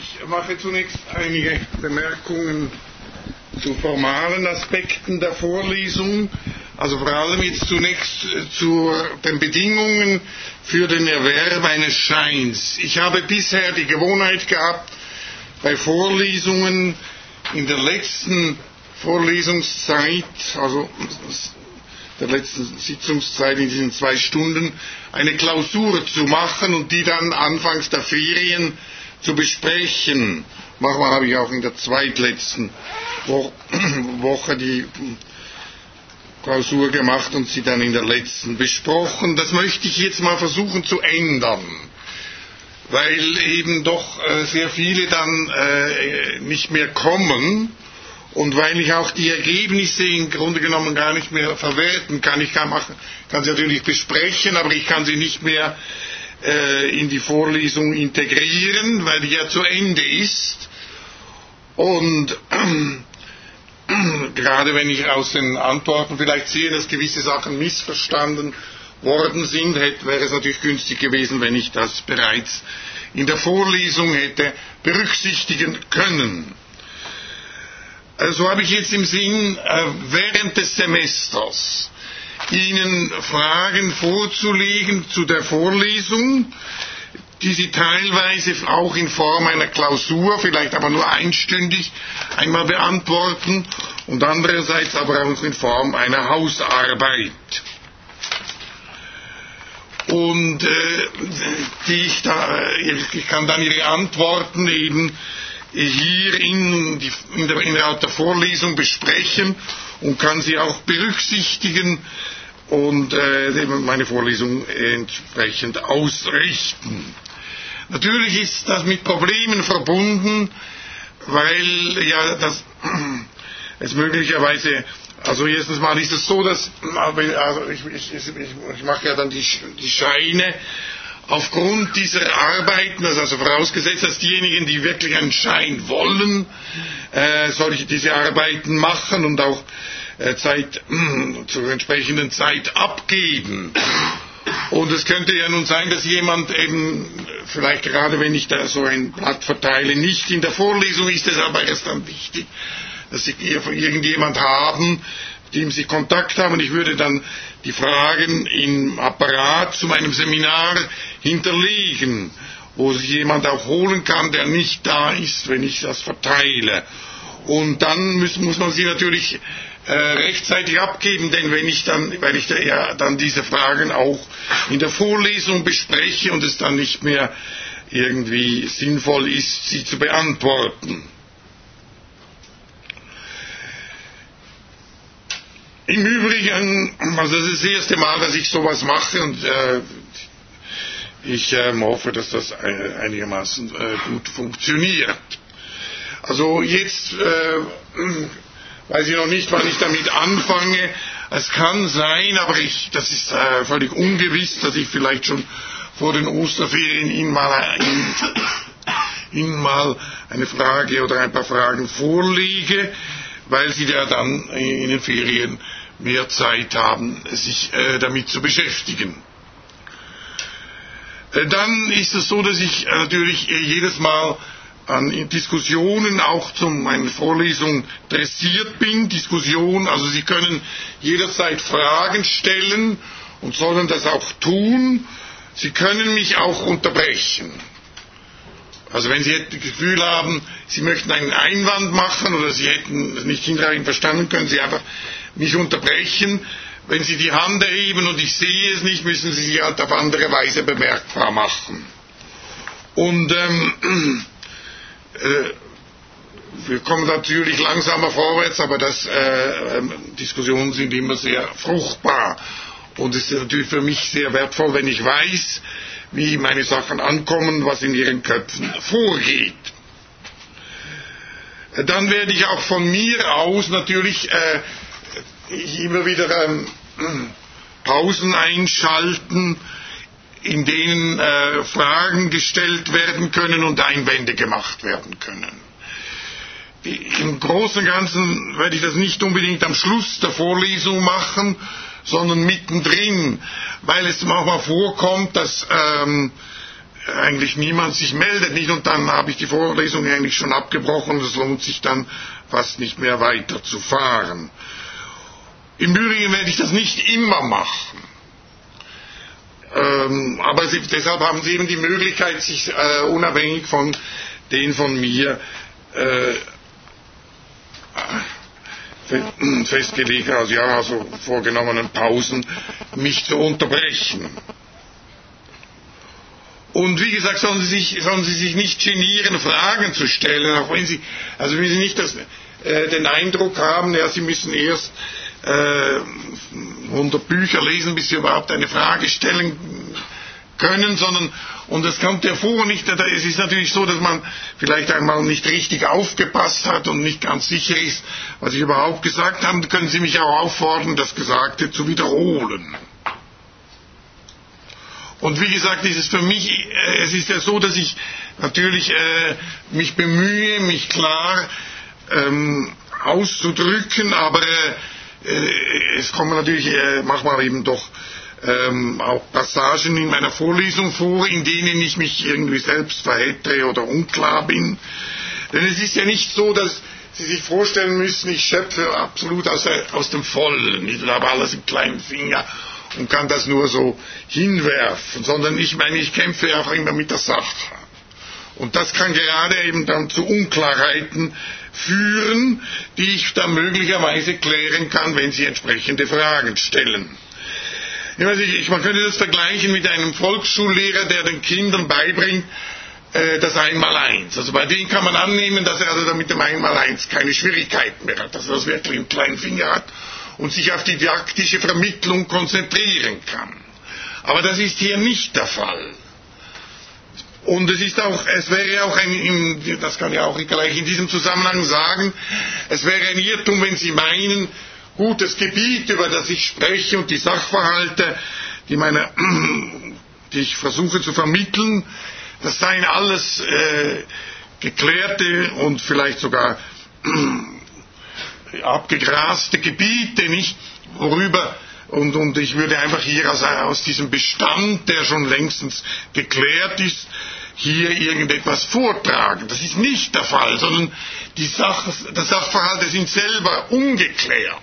Ich mache zunächst einige Bemerkungen zu formalen Aspekten der Vorlesung, also vor allem jetzt zunächst zu den Bedingungen für den Erwerb eines Scheins. Ich habe bisher die Gewohnheit gehabt, bei Vorlesungen in der letzten Vorlesungszeit, also der letzten Sitzungszeit in diesen zwei Stunden, eine Klausur zu machen und die dann anfangs der Ferien zu besprechen. Manchmal habe ich auch in der zweitletzten Woche die Klausur gemacht und sie dann in der letzten besprochen. Das möchte ich jetzt mal versuchen zu ändern, weil eben doch sehr viele dann nicht mehr kommen und weil ich auch die Ergebnisse im Grunde genommen gar nicht mehr verwerten kann. Ich kann, machen, kann sie natürlich besprechen, aber ich kann sie nicht mehr in die Vorlesung integrieren, weil die ja zu Ende ist. Und gerade wenn ich aus den Antworten vielleicht sehe, dass gewisse Sachen missverstanden worden sind, wäre es natürlich günstig gewesen, wenn ich das bereits in der Vorlesung hätte berücksichtigen können. So habe ich jetzt im Sinn, während des Semesters Ihnen Fragen vorzulegen zu der Vorlesung, die Sie teilweise auch in Form einer Klausur, vielleicht aber nur einstündig, einmal beantworten und andererseits aber auch in Form einer Hausarbeit. Und äh, die ich, da, ich kann dann Ihre Antworten eben hier in, die, in, der, in der Vorlesung besprechen und kann sie auch berücksichtigen und äh, meine Vorlesung entsprechend ausrichten. Natürlich ist das mit Problemen verbunden, weil ja das es möglicherweise also erstens mal ist es so, dass also ich, ich, ich, mache ja dann die, die Scheine aufgrund dieser Arbeiten, also vorausgesetzt, dass diejenigen, die wirklich einen Schein wollen, äh, solche diese Arbeiten machen und auch Zeit äh, zur entsprechenden Zeit abgeben. Und es könnte ja nun sein, dass jemand eben, vielleicht gerade wenn ich da so ein Blatt verteile, nicht in der Vorlesung ist, es aber erst dann wichtig, dass Sie irgendjemand haben, dem Sie Kontakt haben. Ich würde dann die Fragen im Apparat zu meinem Seminar hinterlegen, wo sich jemand auch holen kann, der nicht da ist, wenn ich das verteile. Und dann muss, muss man sie natürlich äh, rechtzeitig abgeben, denn wenn ich dann, weil ich da ja dann diese Fragen auch in der Vorlesung bespreche und es dann nicht mehr irgendwie sinnvoll ist, sie zu beantworten. Im Übrigen, also das ist das erste Mal, dass ich sowas mache und äh, ich äh, hoffe, dass das einigermaßen äh, gut funktioniert. Also jetzt äh, weiß ich noch nicht, wann ich damit anfange. Es kann sein, aber ich, das ist äh, völlig ungewiss, dass ich vielleicht schon vor den Osterferien Ihnen mal, Ihnen, mal eine Frage oder ein paar Fragen vorlege, weil Sie ja dann in den Ferien mehr Zeit haben, sich äh, damit zu beschäftigen. Äh, dann ist es so, dass ich äh, natürlich jedes Mal an Diskussionen auch zu meinen Vorlesungen interessiert bin. Diskussion, also Sie können jederzeit Fragen stellen und sollen das auch tun. Sie können mich auch unterbrechen. Also wenn Sie das Gefühl haben, Sie möchten einen Einwand machen oder Sie hätten es nicht hinreichend verstanden, können Sie einfach mich unterbrechen. Wenn Sie die Hand erheben und ich sehe es nicht, müssen Sie sie halt auf andere Weise bemerkbar machen. Und ähm, äh, wir kommen natürlich langsamer vorwärts, aber das, äh, Diskussionen sind immer sehr fruchtbar. Und es ist natürlich für mich sehr wertvoll, wenn ich weiß, wie meine Sachen ankommen, was in ihren Köpfen vorgeht. Dann werde ich auch von mir aus natürlich äh, immer wieder ähm, Pausen einschalten, in denen äh, Fragen gestellt werden können und Einwände gemacht werden können. Im Großen und Ganzen werde ich das nicht unbedingt am Schluss der Vorlesung machen, sondern mittendrin, weil es manchmal vorkommt, dass ähm, eigentlich niemand sich meldet nicht und dann habe ich die Vorlesung eigentlich schon abgebrochen und es lohnt sich dann fast nicht mehr weiterzufahren. Im Übrigen werde ich das nicht immer machen. Ähm, aber sie, deshalb haben Sie eben die Möglichkeit, sich äh, unabhängig von den von mir äh, festgelegten, also ja, also vorgenommenen Pausen, mich zu unterbrechen. Und wie gesagt, sollen Sie sich, sollen Sie sich nicht genieren, Fragen zu stellen, auch wenn Sie, also wenn Sie nicht das, äh, den Eindruck haben, ja, Sie müssen erst äh, 100 Bücher lesen, bis Sie überhaupt eine Frage stellen können, sondern, und es kommt ja vor, nicht, es ist natürlich so, dass man vielleicht einmal nicht richtig aufgepasst hat und nicht ganz sicher ist, was ich überhaupt gesagt habe, können Sie mich auch auffordern, das Gesagte zu wiederholen. Und wie gesagt, ist es für mich, äh, es ist ja so, dass ich natürlich äh, mich bemühe, mich klar ähm, auszudrücken, aber äh es kommen natürlich äh, manchmal eben doch ähm, auch Passagen in meiner Vorlesung vor, in denen ich mich irgendwie selbst verhätte oder unklar bin. Denn es ist ja nicht so, dass Sie sich vorstellen müssen, ich schöpfe absolut aus, der, aus dem Vollen. Ich habe alles im kleinen Finger und kann das nur so hinwerfen, sondern ich meine, ich kämpfe auch immer mit der Sache. Und das kann gerade eben dann zu Unklarheiten führen, die ich dann möglicherweise klären kann, wenn Sie entsprechende Fragen stellen. Ich, man könnte das vergleichen mit einem Volksschullehrer, der den Kindern beibringt, äh, das Einmaleins. Also bei dem kann man annehmen, dass er also mit dem Einmaleins keine Schwierigkeiten mehr hat, dass er das wirklich im kleinen Finger hat und sich auf die didaktische Vermittlung konzentrieren kann. Aber das ist hier nicht der Fall. Und es ist auch, es wäre auch ein, das kann ich auch gleich in diesem Zusammenhang sagen, es wäre ein Irrtum, wenn Sie meinen, gut, das Gebiet, über das ich spreche und die Sachverhalte, die, meine, die ich versuche zu vermitteln, das seien alles äh, geklärte und vielleicht sogar abgegraste Gebiete, nicht? Worüber und, und ich würde einfach hier aus, aus diesem Bestand, der schon längstens geklärt ist, hier irgendetwas vortragen. Das ist nicht der Fall, sondern die Sach, die Sachverhalte sind selber ungeklärt.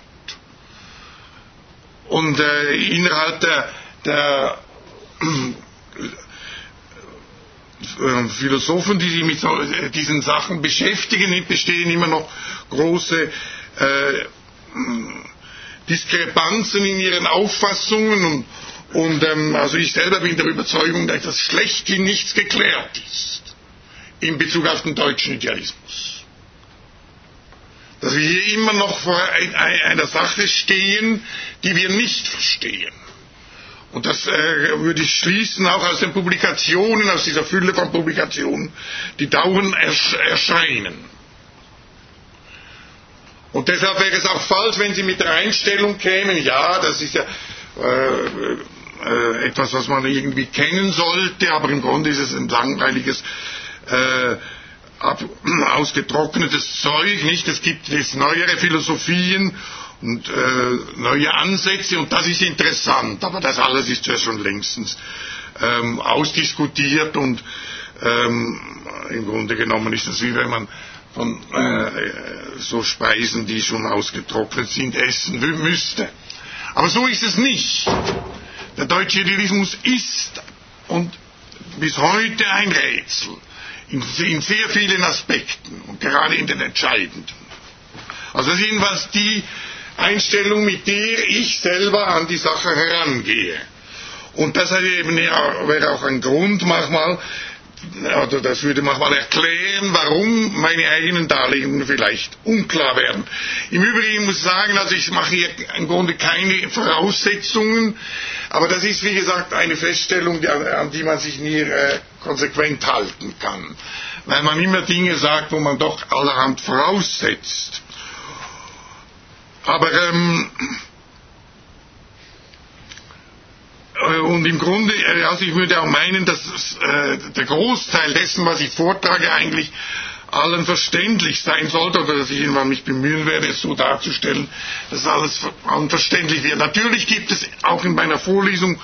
Und äh, innerhalb der, der äh, Philosophen, die sich mit so, äh, diesen Sachen beschäftigen, bestehen immer noch große äh, Diskrepanzen in ihren Auffassungen und, und ähm, also ich selber bin der Überzeugung, dass das schlechthin nichts geklärt ist in Bezug auf den deutschen Idealismus dass wir hier immer noch vor einer Sache stehen, die wir nicht verstehen. Und das äh, würde ich schließen auch aus den Publikationen, aus dieser Fülle von Publikationen, die dauernd ersch erscheinen. Und deshalb wäre es auch falsch, wenn Sie mit der Einstellung kämen, ja, das ist ja äh, äh, etwas, was man irgendwie kennen sollte, aber im Grunde ist es ein langweiliges äh, ab, ausgetrocknetes Zeug, nicht? Es gibt jetzt neuere Philosophien und äh, neue Ansätze und das ist interessant, aber das alles ist ja schon längstens ähm, ausdiskutiert und ähm, im Grunde genommen ist es wie wenn man von äh, so Speisen, die schon ausgetrocknet sind, essen müsste. Aber so ist es nicht. Der deutsche Idealismus ist und bis heute ein Rätsel in, in sehr vielen Aspekten und gerade in den entscheidenden. Also das ist jedenfalls die Einstellung, mit der ich selber an die Sache herangehe. Und das wäre auch ein Grund manchmal, oder das würde manchmal erklären, warum meine eigenen Darlegungen vielleicht unklar werden. Im Übrigen muss ich sagen, also ich mache hier im Grunde keine Voraussetzungen, aber das ist wie gesagt eine Feststellung, an die man sich nie äh, konsequent halten kann, weil man immer Dinge sagt, wo man doch allerhand voraussetzt. Aber ähm, äh, und im Grunde, äh, also ich würde auch meinen, dass äh, der Großteil dessen, was ich vortrage, eigentlich allen verständlich sein sollte, oder dass ich irgendwann mich bemühen werde, es so darzustellen, dass alles allen verständlich wird. Natürlich gibt es auch in meiner Vorlesung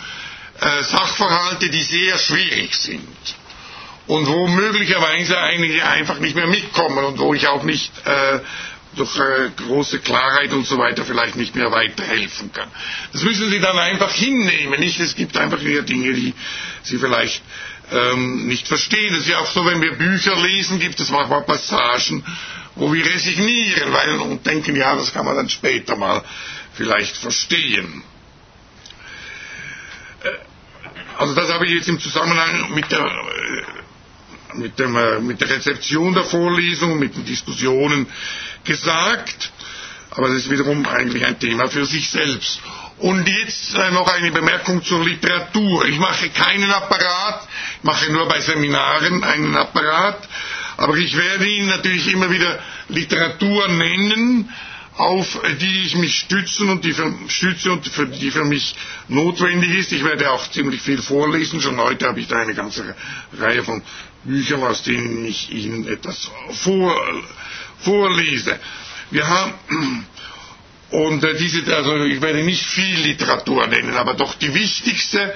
äh, Sachverhalte, die sehr schwierig sind. und wo möglicherweise einige einfach nicht mehr mitkommen und wo ich auch nicht äh, durch äh, große Klarheit und so weiter vielleicht nicht mehr weiterhelfen kann. Das müssen Sie dann einfach hinnehmen, nicht? Es gibt einfach hier Dinge, die Sie vielleicht ähm, nicht verstehen. Es ist ja auch so, wenn wir Bücher lesen, gibt es manchmal Passagen, wo wir resignieren weil, und denken, ja, das kann man dann später mal vielleicht verstehen. Äh, also das habe ich jetzt im Zusammenhang mit der, äh, mit, dem, äh, mit der Rezeption der Vorlesung, mit den Diskussionen gesagt, aber das ist wiederum eigentlich ein Thema für sich selbst. Und jetzt noch eine Bemerkung zur Literatur. Ich mache keinen Apparat, ich mache nur bei Seminaren einen Apparat, aber ich werde Ihnen natürlich immer wieder Literatur nennen, auf die ich mich stützen und die für, stütze und für, die für mich notwendig ist. Ich werde auch ziemlich viel vorlesen. Schon heute habe ich da eine ganze Reihe von Büchern, aus denen ich Ihnen etwas vor, vorlese. Wir haben, und äh, diese, also ich werde nicht viel Literatur nennen, aber doch die wichtigste,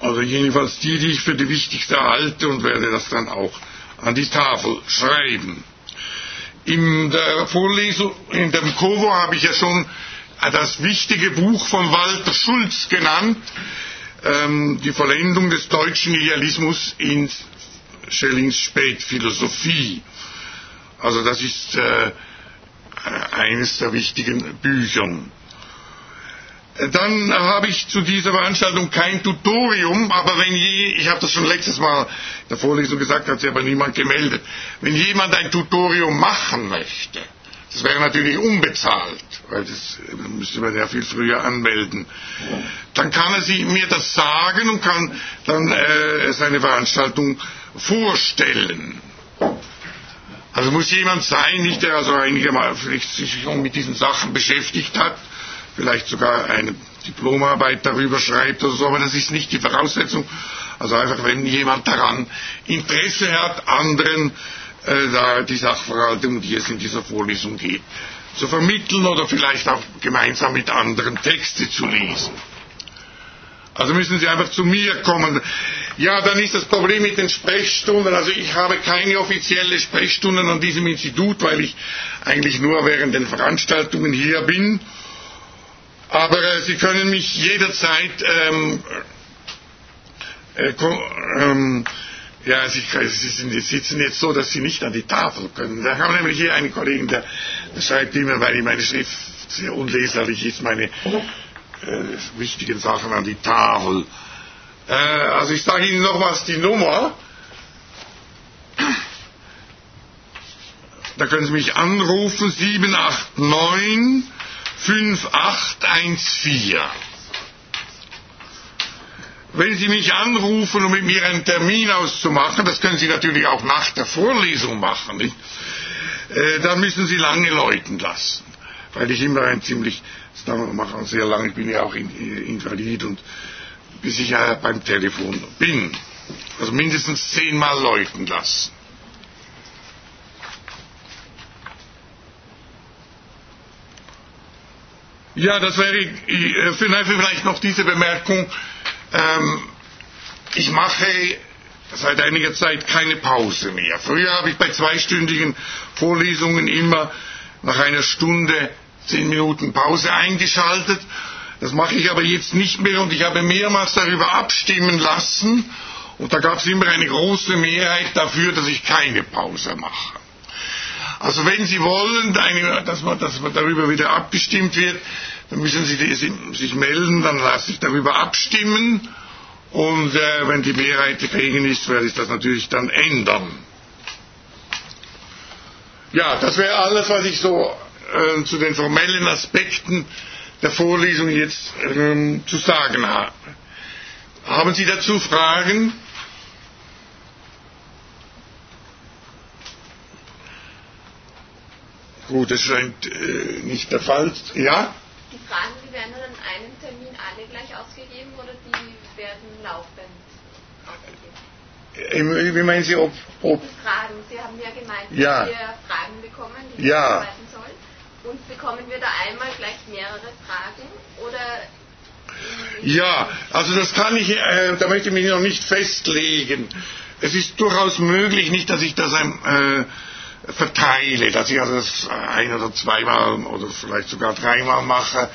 also jedenfalls die, die ich für die wichtigste halte und werde das dann auch an die Tafel schreiben. In der Vorlesung, in dem Kovo habe ich ja schon das wichtige Buch von Walter Schulz genannt, ähm, die Vollendung des deutschen Idealismus in Schellings Spätphilosophie. Also das ist äh, eines der wichtigen Büchern. Dann habe ich zu dieser Veranstaltung kein Tutorium, aber wenn je, ich habe das schon letztes Mal in der Vorlesung gesagt, hat sich aber niemand gemeldet, wenn jemand ein Tutorium machen möchte, das wäre natürlich unbezahlt, weil das müsste man ja viel früher anmelden, dann kann er sich, mir das sagen und kann dann äh, seine Veranstaltung vorstellen. Also muss jemand sein, nicht der also einigermaßen sich mit diesen Sachen beschäftigt hat, vielleicht sogar eine Diplomarbeit darüber schreibt oder so, aber das ist nicht die Voraussetzung. Also einfach, wenn jemand daran Interesse hat, anderen äh, da die Sachverhalte, um die es in dieser Vorlesung geht, zu vermitteln oder vielleicht auch gemeinsam mit anderen Texte zu lesen. Also müssen Sie einfach zu mir kommen. Ja, dann ist das Problem mit den Sprechstunden. Also ich habe keine offizielle Sprechstunden an diesem Institut, weil ich eigentlich nur während den Veranstaltungen hier bin. Aber äh, Sie können mich jederzeit ähm, äh, ähm, ja, Sie, Sie, sitzen jetzt so, dass Sie nicht an die Tafel können. Da haben wir nämlich hier einen Kollegen, der, schreibt immer, weil meine Schrift sehr unleserlich ist, meine äh, wichtigen Sachen an die Tafel. Äh, also ich sage Ihnen nochmals die Nummer. Da können Sie mich anrufen, 789 5814. Wenn Sie mich anrufen, um mit mir einen Termin auszumachen, das können Sie natürlich auch nach der Vorlesung machen, nicht? Äh, dann müssen Sie lange läuten lassen, weil ich immer ein ziemlich, das mache sehr lange, ich bin ja auch invalid und bis ich ja beim Telefon bin. Also mindestens zehnmal läuten lassen. Ja, das wäre äh, vielleicht noch diese Bemerkung. Ähm, ich mache seit einiger Zeit keine Pause mehr. Früher habe ich bei zweistündigen Vorlesungen immer nach einer Stunde zehn Minuten Pause eingeschaltet. Das mache ich aber jetzt nicht mehr und ich habe mehrmals darüber abstimmen lassen und da gab es immer eine große Mehrheit dafür, dass ich keine Pause mache. Also wenn Sie wollen, dass, man, dass man darüber wieder abgestimmt wird, dann müssen Sie sich melden, dann lasse ich darüber abstimmen und äh, wenn die Mehrheit dagegen ist, werde ich das natürlich dann ändern. Ja, das wäre alles, was ich so äh, zu den formellen Aspekten der Vorlesung jetzt ähm, zu sagen habe. Haben Sie dazu Fragen? Gut, das scheint äh, nicht der Fall. Ja? Die Fragen, die werden dann an einem Termin alle gleich ausgegeben oder die werden laufend ausgegeben? Wie meinen Sie, ob, ob Die Fragen, Sie haben ja gemeint, ja. dass wir Fragen bekommen, die wir ja. bearbeiten sollen. Und bekommen wir da einmal gleich mehrere Fragen oder ja, also das kann ich, äh, da möchte ich mich noch nicht festlegen. es ist durchaus möglich, nicht, dass ich das äh, verteile, dass ich also das ein oder zweimal oder vielleicht sogar dreimal mache.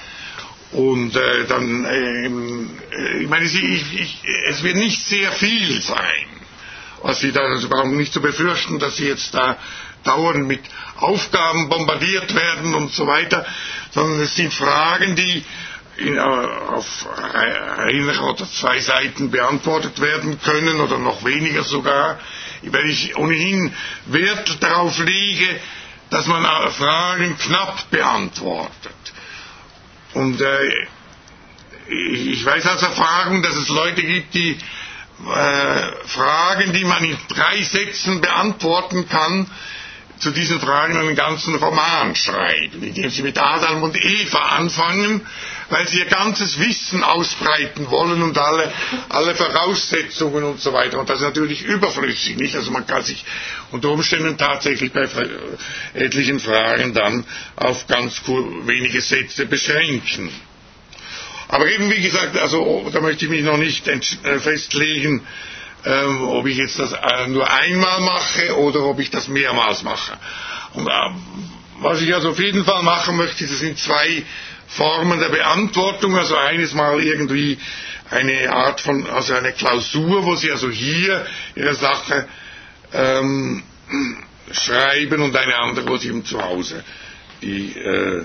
Und äh, dann, äh, ich meine, ich, ich, es wird nicht sehr viel sein, was Sie da, also brauchen. Nicht zu befürchten, dass Sie jetzt da dauernd mit Aufgaben bombardiert werden und so weiter, sondern es sind Fragen, die in, äh, auf einer oder zwei Seiten beantwortet werden können oder noch weniger sogar, weil ich ohnehin Wert darauf lege, dass man Fragen knapp beantwortet. Und äh, ich weiß aus Erfahrung, dass es Leute gibt, die äh, Fragen, die man in drei Sätzen beantworten kann, zu diesen Fragen einen ganzen Roman schreiben, indem sie mit Adam und Eva anfangen, weil sie ihr ganzes Wissen ausbreiten wollen und alle, alle Voraussetzungen und so weiter. Und das ist natürlich überflüssig, nicht? Also man kann sich unter Umständen tatsächlich bei etlichen Fragen dann auf ganz wenige Sätze beschränken. Aber eben wie gesagt, also da möchte ich mich noch nicht äh, festlegen, ähm, ob ich jetzt das äh, nur einmal mache oder ob ich das mehrmals mache. Und äh, was ich also auf jeden Fall machen möchte, das sind zwei Formen der Beantwortung. Also eines Mal irgendwie eine Art von, also eine Klausur, wo Sie also hier Ihre Sache ähm, schreiben und eine andere, wo Sie eben zu Hause die äh,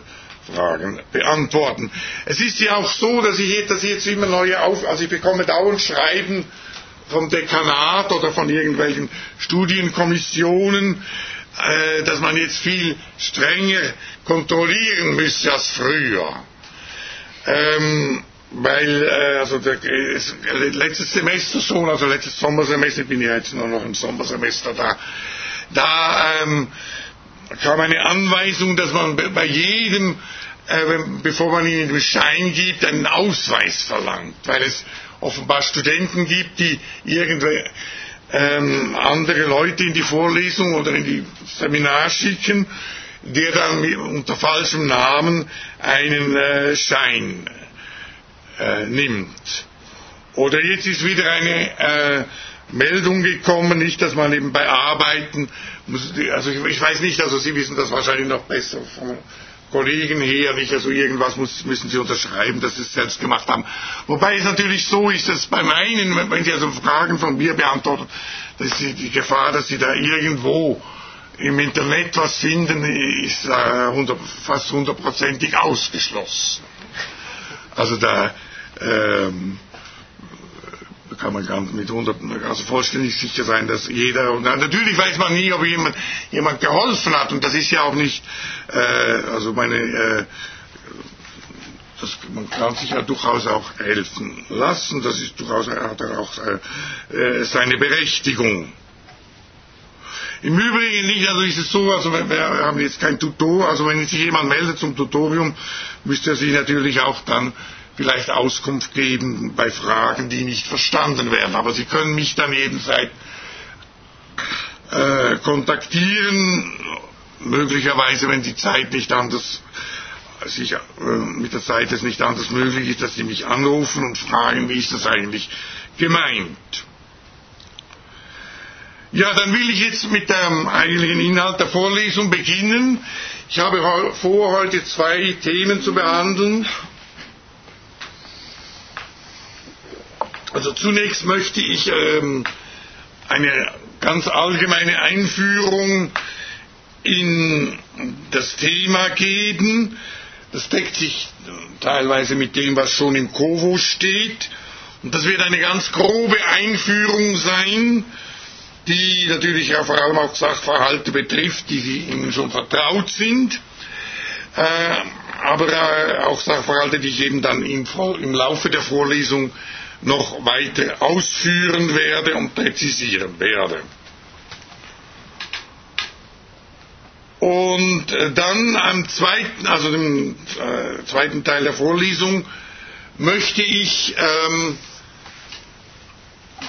Fragen beantworten. Es ist ja auch so, dass ich, ich jetzt immer neue Auf, also ich bekomme dauernd Schreiben vom Dekanat oder von irgendwelchen Studienkommissionen, äh, dass man jetzt viel strenger kontrollieren müsse als früher. Ähm, weil, äh, also der, letztes Semester schon, also letztes Sommersemester, ich bin ja jetzt nur noch im Sommersemester da, da ähm, kam eine Anweisung, dass man bei jedem, bevor man ihnen den Schein gibt, einen Ausweis verlangt, weil es offenbar Studenten gibt, die irgendwelche ähm, andere Leute in die Vorlesung oder in die Seminar schicken, der dann unter falschem Namen einen äh, Schein äh, nimmt. Oder jetzt ist wieder eine äh, Meldung gekommen, nicht, dass man eben bei Arbeiten, muss, also ich, ich, weiß nicht, also Sie wissen das wahrscheinlich noch besser von, Kollegen her, nicht, also irgendwas muss, müssen sie unterschreiben, dass sie es selbst gemacht haben. Wobei es natürlich so ist, dass bei meinen, wenn sie also Fragen von mir beantworten, dass die, die Gefahr, dass sie da irgendwo im Internet was finden, ist äh, 100, fast hundertprozentig ausgeschlossen. Also da ähm, kann man ganz mit 100, also vollständig sicher sein, dass jeder, und natürlich weiß man nie, ob jemand, jemand geholfen hat, und das ist ja auch nicht, äh, also meine, äh, das, man kann sich ja durchaus auch helfen lassen, das ist durchaus, hat auch äh, seine Berechtigung. Im Übrigen nicht, also ist es so, also wir haben jetzt kein Tutor, also wenn sich jemand meldet zum Tutorium, müsste er sich natürlich auch dann vielleicht Auskunft geben bei Fragen, die nicht verstanden werden. Aber Sie können mich dann jederzeit äh, kontaktieren, möglicherweise, wenn die Zeit nicht anders sich, äh, mit der Zeit es nicht anders möglich ist, dass Sie mich anrufen und fragen, wie ist das eigentlich gemeint. Ja, dann will ich jetzt mit dem eigentlichen Inhalt der Vorlesung beginnen. Ich habe vor, heute zwei Themen zu behandeln. Also zunächst möchte ich ähm, eine ganz allgemeine Einführung in das Thema geben. Das deckt sich teilweise mit dem, was schon im Kovo steht. Und das wird eine ganz grobe Einführung sein, die natürlich ja vor allem auch Sachverhalte betrifft, die Sie Ihnen schon vertraut sind. Äh, aber äh, auch Sachverhalte, die ich eben dann im, im Laufe der Vorlesung noch weiter ausführen werde und präzisieren werde. Und äh, dann am zweiten, also dem äh, zweiten Teil der Vorlesung, möchte ich ähm,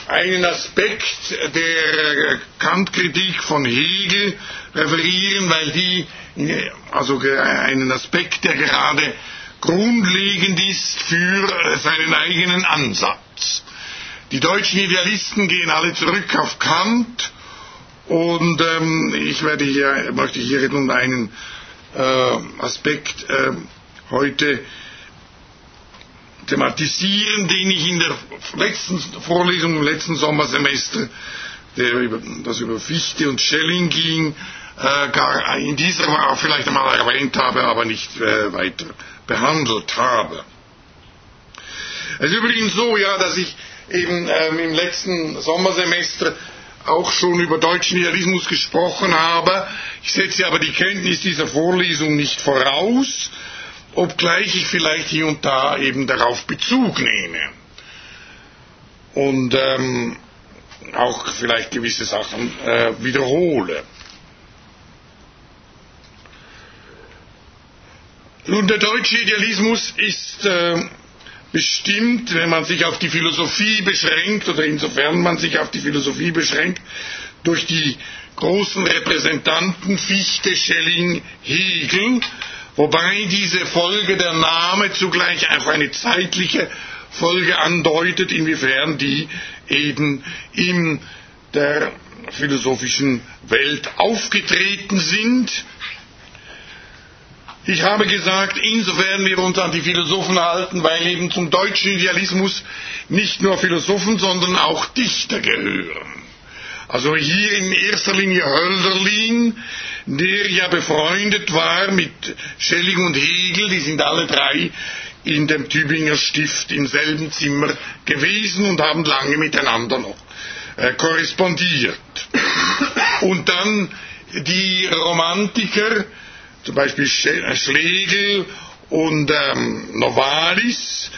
einen Aspekt der Kantkritik von Hegel referieren, weil die, also einen Aspekt, der gerade grundlegend ist für seinen eigenen Ansatz. Die deutschen Idealisten gehen alle zurück auf Kant und ähm, ich werde hier, möchte hier nun einen äh, Aspekt äh, heute thematisieren, den ich in der letzten Vorlesung im letzten Sommersemester, der über, das über Fichte und Schelling ging, äh, in dieser auch vielleicht einmal erwähnt habe, aber nicht äh, weiter behandelt habe. Es ist übrigens so, ja, dass ich eben ähm, im letzten Sommersemester auch schon über deutschen Idealismus gesprochen habe. Ich setze aber die Kenntnis dieser Vorlesung nicht voraus, obgleich ich vielleicht hier und da eben darauf Bezug nehme. Und ähm, auch vielleicht gewisse Sachen äh, wiederhole. Nun, der deutsche Idealismus ist äh, bestimmt, wenn man sich auf die Philosophie beschränkt oder insofern man sich auf die Philosophie beschränkt, durch die großen Repräsentanten Fichte, Schelling, Hegel, wobei diese Folge der Name zugleich auch eine zeitliche Folge andeutet, inwiefern die eben in der philosophischen Welt aufgetreten sind ich habe gesagt, insofern wir uns an die Philosophen halten, weil eben zum deutschen Idealismus nicht nur Philosophen, sondern auch Dichter gehören. Also hier in erster Linie Hölderlin, der ja befreundet war mit Schelling und Hegel, die sind alle drei in dem Tübinger Stift im selben Zimmer gewesen und haben lange miteinander noch äh, korrespondiert. Und dann die Romantiker, zum Beispiel äh, Schlegel und ähm, Novalis,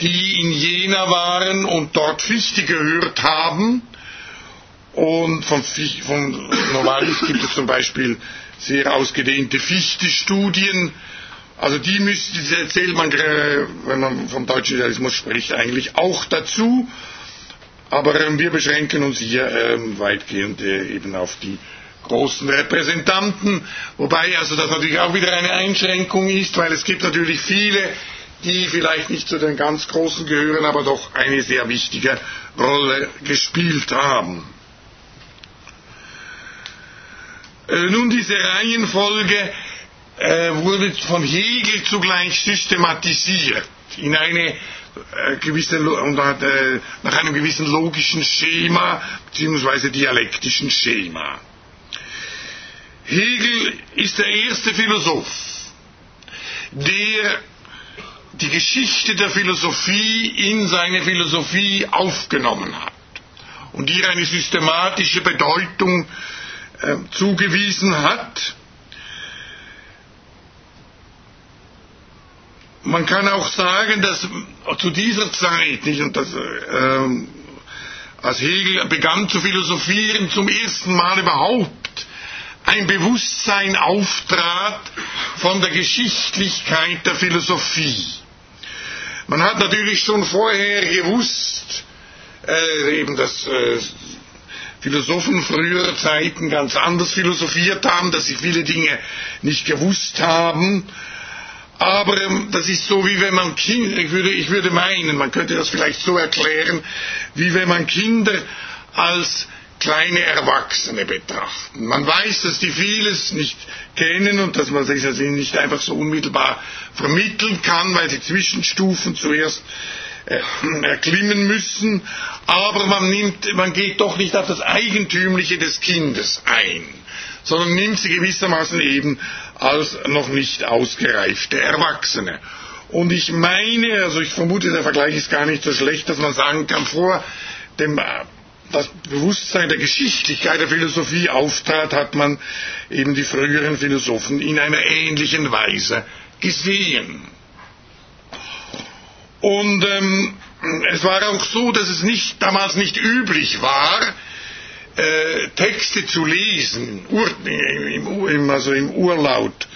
die in Jena waren und dort Fichte gehört haben. Und von, von Novalis gibt es zum Beispiel sehr ausgedehnte Fichte-Studien. Also die müsste, zählt man, wenn man vom deutschen Idealismus spricht, eigentlich auch dazu. Aber äh, wir beschränken uns hier äh, weitgehend äh, eben auf die großen Repräsentanten, wobei also das natürlich auch wieder eine Einschränkung ist, weil es gibt natürlich viele, die vielleicht nicht zu den ganz Großen gehören, aber doch eine sehr wichtige Rolle gespielt haben. Äh, nun, diese Reihenfolge äh, wurde von Hegel zugleich systematisiert in eine äh, gewisse, nach einem gewissen logischen Schema beziehungsweise dialektischen Schema. Hegel ist der erste Philosoph, der die Geschichte der Philosophie in seine Philosophie aufgenommen hat und ihr eine systematische Bedeutung äh, zugewiesen hat. Man kann auch sagen, dass zu dieser Zeit, nicht, und das, äh, als Hegel begann zu philosophieren, zum ersten Mal überhaupt ein Bewusstsein auftrat von der Geschichtlichkeit der Philosophie. Man hat natürlich schon vorher gewusst, äh, eben dass äh, Philosophen früherer Zeiten ganz anders philosophiert haben, dass sie viele Dinge nicht gewusst haben. Aber ähm, das ist so, wie wenn man Kinder, ich würde, ich würde meinen, man könnte das vielleicht so erklären, wie wenn man Kinder als kleine Erwachsene betrachten. Man weiß, dass die vieles nicht kennen und dass man sich also nicht einfach so unmittelbar vermitteln kann, weil sie Zwischenstufen zuerst äh, erklimmen müssen, aber man, nimmt, man geht doch nicht auf das Eigentümliche des Kindes ein, sondern nimmt sie gewissermaßen eben als noch nicht ausgereifte Erwachsene. Und ich meine, also ich vermute, der Vergleich ist gar nicht so schlecht, dass man sagen kann, vor dem das Bewusstsein der Geschichtlichkeit der Philosophie auftrat, hat man eben die früheren Philosophen in einer ähnlichen Weise gesehen. Und ähm, es war auch so, dass es nicht, damals nicht üblich war, äh, Texte zu lesen, Ur, im, im, also im Urlaut,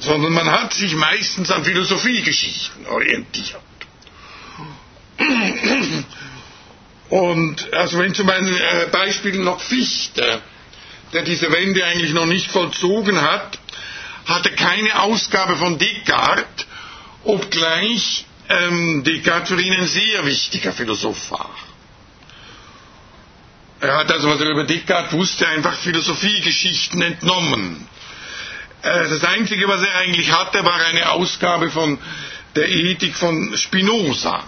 sondern man hat sich meistens an Philosophiegeschichten orientiert. Und also wenn zum äh, Beispiel noch Fichte, der diese Wende eigentlich noch nicht vollzogen hat, hatte keine Ausgabe von Descartes, obgleich ähm, Descartes für ihn ein sehr wichtiger Philosoph war. Er hat also, was er über Descartes wusste, einfach Philosophiegeschichten entnommen. Äh, das Einzige, was er eigentlich hatte, war eine Ausgabe von der Ethik von Spinoza.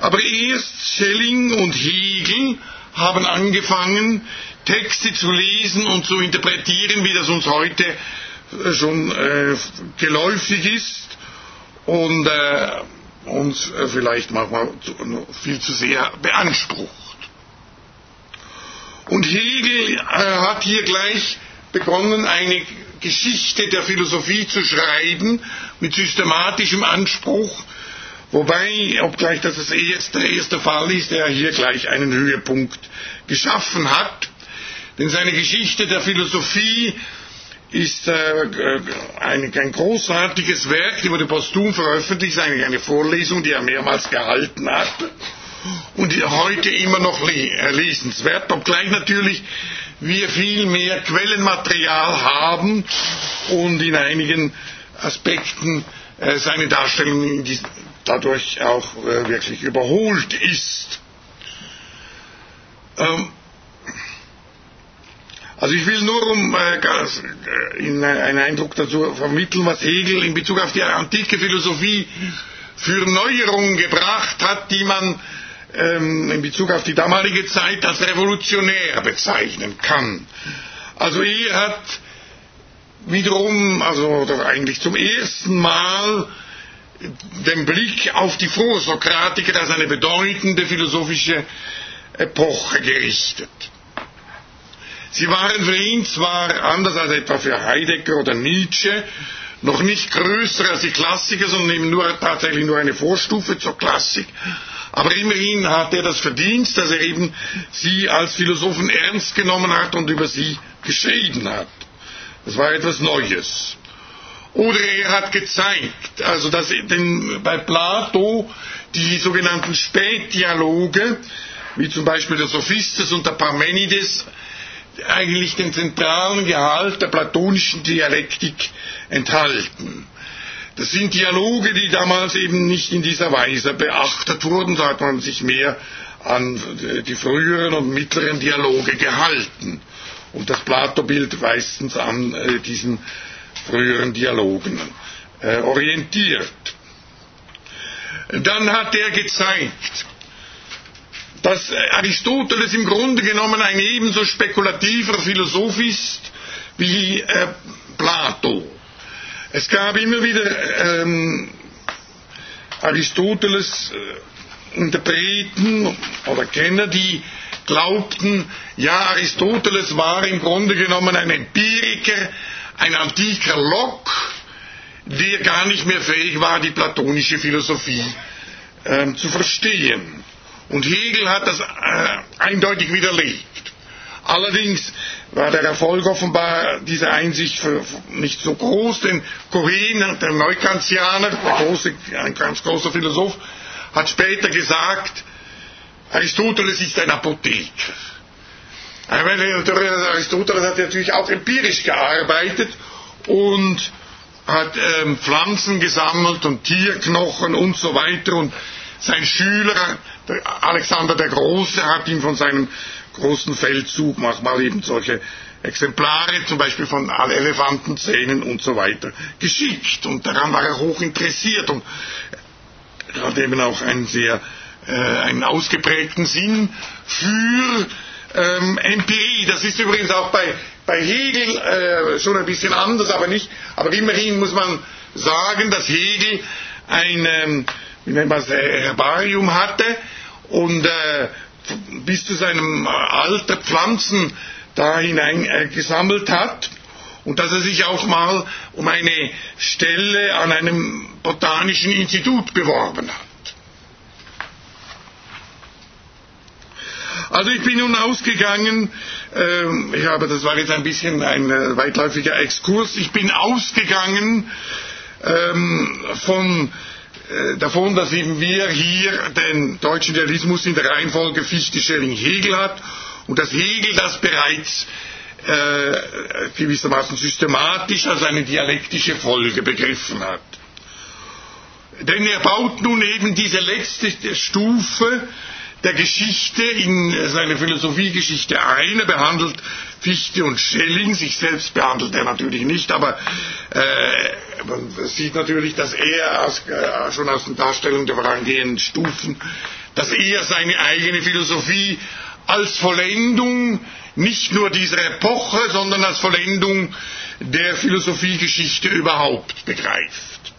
Aber erst Schelling und Hegel haben angefangen, Texte zu lesen und zu interpretieren, wie das uns heute äh, schon äh, geläufig ist und äh, uns äh, vielleicht manchmal zu, viel zu sehr beansprucht. Und Hegel äh, hat hier gleich begonnen, eine Geschichte der Philosophie zu schreiben mit systematischem Anspruch, wobei, obgleich das jetzt der erste Fall ist, er hier gleich einen Höhepunkt geschaffen hat, denn seine Geschichte der Philosophie ist äh, ein, ein, großartiges Werk, die wurde posthum veröffentlicht, eine, eine Vorlesung, die er mehrmals gehalten hat und heute immer noch äh, lesenswert, obgleich natürlich wir viel mehr Quellenmaterial haben und in einigen Aspekten äh, seine Darstellung dadurch auch äh, wirklich überholt ist. Ähm, also ich will nur um äh, Ihnen einen Eindruck dazu vermitteln, was Hegel in Bezug auf die antike Philosophie für Neuerungen gebracht hat, die man ähm, in Bezug auf die damalige Zeit als revolutionär bezeichnen kann. Also er hat wiederum, also eigentlich zum ersten Mal den Blick auf die Vorsokratiker als eine bedeutende philosophische Epoche gerichtet. Sie waren für ihn zwar anders als etwa für Heidegger oder Nietzsche noch nicht größer als die Klassiker, sondern eben nur tatsächlich nur eine Vorstufe zur Klassik, aber immerhin hat er das Verdienst, dass er eben sie als Philosophen ernst genommen hat und über sie geschrieben hat. Das war etwas Neues. Oder er hat gezeigt, also dass denn bei Plato die sogenannten Spätdialoge, wie zum Beispiel der Sophistes und der Parmenides, eigentlich den zentralen Gehalt der platonischen Dialektik enthalten. Das sind Dialoge, die damals eben nicht in dieser Weise beachtet wurden, da hat man sich mehr an die früheren und mittleren Dialoge gehalten. Und das Plato-Bild meistens an äh, diesen früheren Dialogen äh, orientiert. Dann hat er gezeigt, dass Aristoteles im Grunde genommen ein ebenso spekulativer Philosoph ist wie äh, Plato. Es gab immer wieder ähm, Aristoteles äh, Interpreten oder Kenner, die glaubten, ja, Aristoteles war im Grunde genommen ein Empiriker, ein antiker Locke, der gar nicht mehr fähig war, die platonische Philosophie ähm, zu verstehen. Und Hegel hat das äh, eindeutig widerlegt. Allerdings war der Erfolg offenbar dieser Einsicht für, nicht so groß, denn Cohen, der Neukantianer, der große, ein ganz großer Philosoph, hat später gesagt, Aristoteles ist ein Apotheker. Aristoteles hat natürlich auch empirisch gearbeitet und hat ähm, Pflanzen gesammelt und Tierknochen und so weiter und sein Schüler, Alexander der Große, hat ihm von seinem großen Feldzug manchmal eben solche Exemplare, zum Beispiel von Elefantenzähnen und so weiter, geschickt. Und daran war er hoch interessiert und er hat eben auch einen sehr äh, einen ausgeprägten Sinn für ähm, Empirie. Das ist übrigens auch bei, bei Hegel äh, schon ein bisschen anders, aber nicht. Aber immerhin muss man sagen, dass Hegel ein, ähm, wie nennt man es, Herbarium hatte und äh, bis zu seinem äh, Alter Pflanzen da hinein äh, gesammelt hat und dass er sich auch mal um eine Stelle an einem botanischen Institut beworben hat. Also ich bin nun ausgegangen, äh, ich habe, das war jetzt ein bisschen ein äh, weitläufiger Exkurs, ich bin ausgegangen ähm, von äh, davon, dass eben wir hier den deutschen Idealismus in der Reihenfolge Fichte, Schelling, Hegel hat und dass Hegel das bereits äh, gewissermaßen systematisch als eine dialektische Folge begriffen hat. Denn er baut nun eben diese letzte Stufe der Geschichte in seine Philosophiegeschichte ein. Er behandelt Fichte und Schelling, sich selbst behandelt er natürlich nicht, aber äh, man sieht natürlich, dass er aus, äh, schon aus den Darstellungen der vorangehenden Stufen, dass er seine eigene Philosophie als Vollendung nicht nur dieser Epoche, sondern als Vollendung der Philosophiegeschichte überhaupt begreift.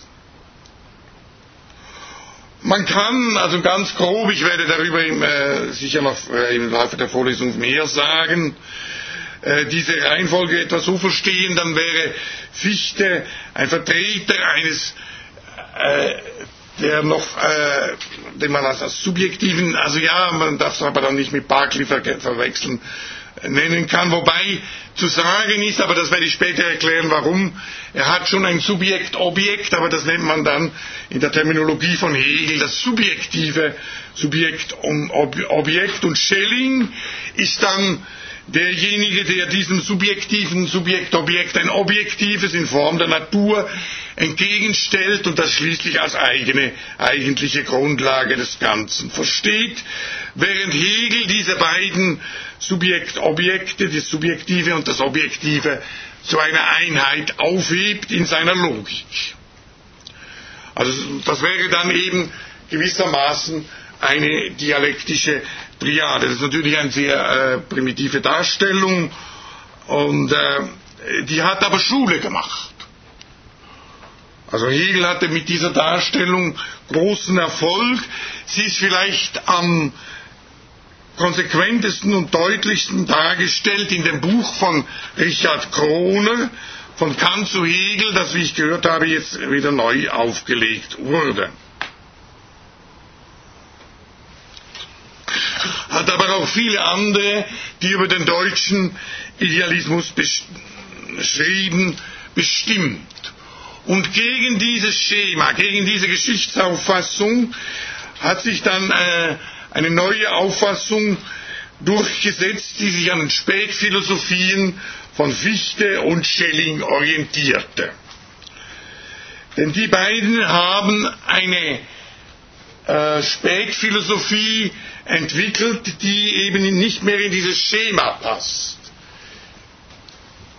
Man kann also ganz grob, ich werde darüber im, äh, sicher noch äh, im Laufe der Vorlesung mehr sagen, äh, diese Reihenfolge etwa so verstehen, dann wäre Fichte ein Vertreter eines, äh, der noch, äh, den man als, als subjektiven, also ja, man darf es aber dann nicht mit Barclay ver verwechseln, nennen kann, wobei zu sagen ist, aber das werde ich später erklären, warum, er hat schon ein Subjekt-Objekt, aber das nennt man dann in der Terminologie von Hegel das subjektive Subjekt-Objekt und Schelling ist dann derjenige, der diesem subjektiven Subjektobjekt ein objektives in Form der Natur entgegenstellt und das schließlich als eigene eigentliche Grundlage des Ganzen versteht, während Hegel diese beiden Subjektobjekte, das Subjektive und das Objektive, zu einer Einheit aufhebt in seiner Logik. Also das wäre dann eben gewissermaßen eine dialektische Triade. Das ist natürlich eine sehr äh, primitive Darstellung und äh, die hat aber Schule gemacht. Also Hegel hatte mit dieser Darstellung großen Erfolg. Sie ist vielleicht am konsequentesten und deutlichsten dargestellt in dem Buch von Richard Kroner, von Kant zu Hegel, das, wie ich gehört habe, jetzt wieder neu aufgelegt wurde. Hat aber auch viele andere, die über den deutschen Idealismus beschrieben, bestimmt. Und gegen dieses Schema, gegen diese Geschichtsauffassung hat sich dann äh, eine neue Auffassung durchgesetzt, die sich an den Spätphilosophien von Fichte und Schelling orientierte. Denn die beiden haben eine äh, Spätphilosophie entwickelt, die eben nicht mehr in dieses Schema passt.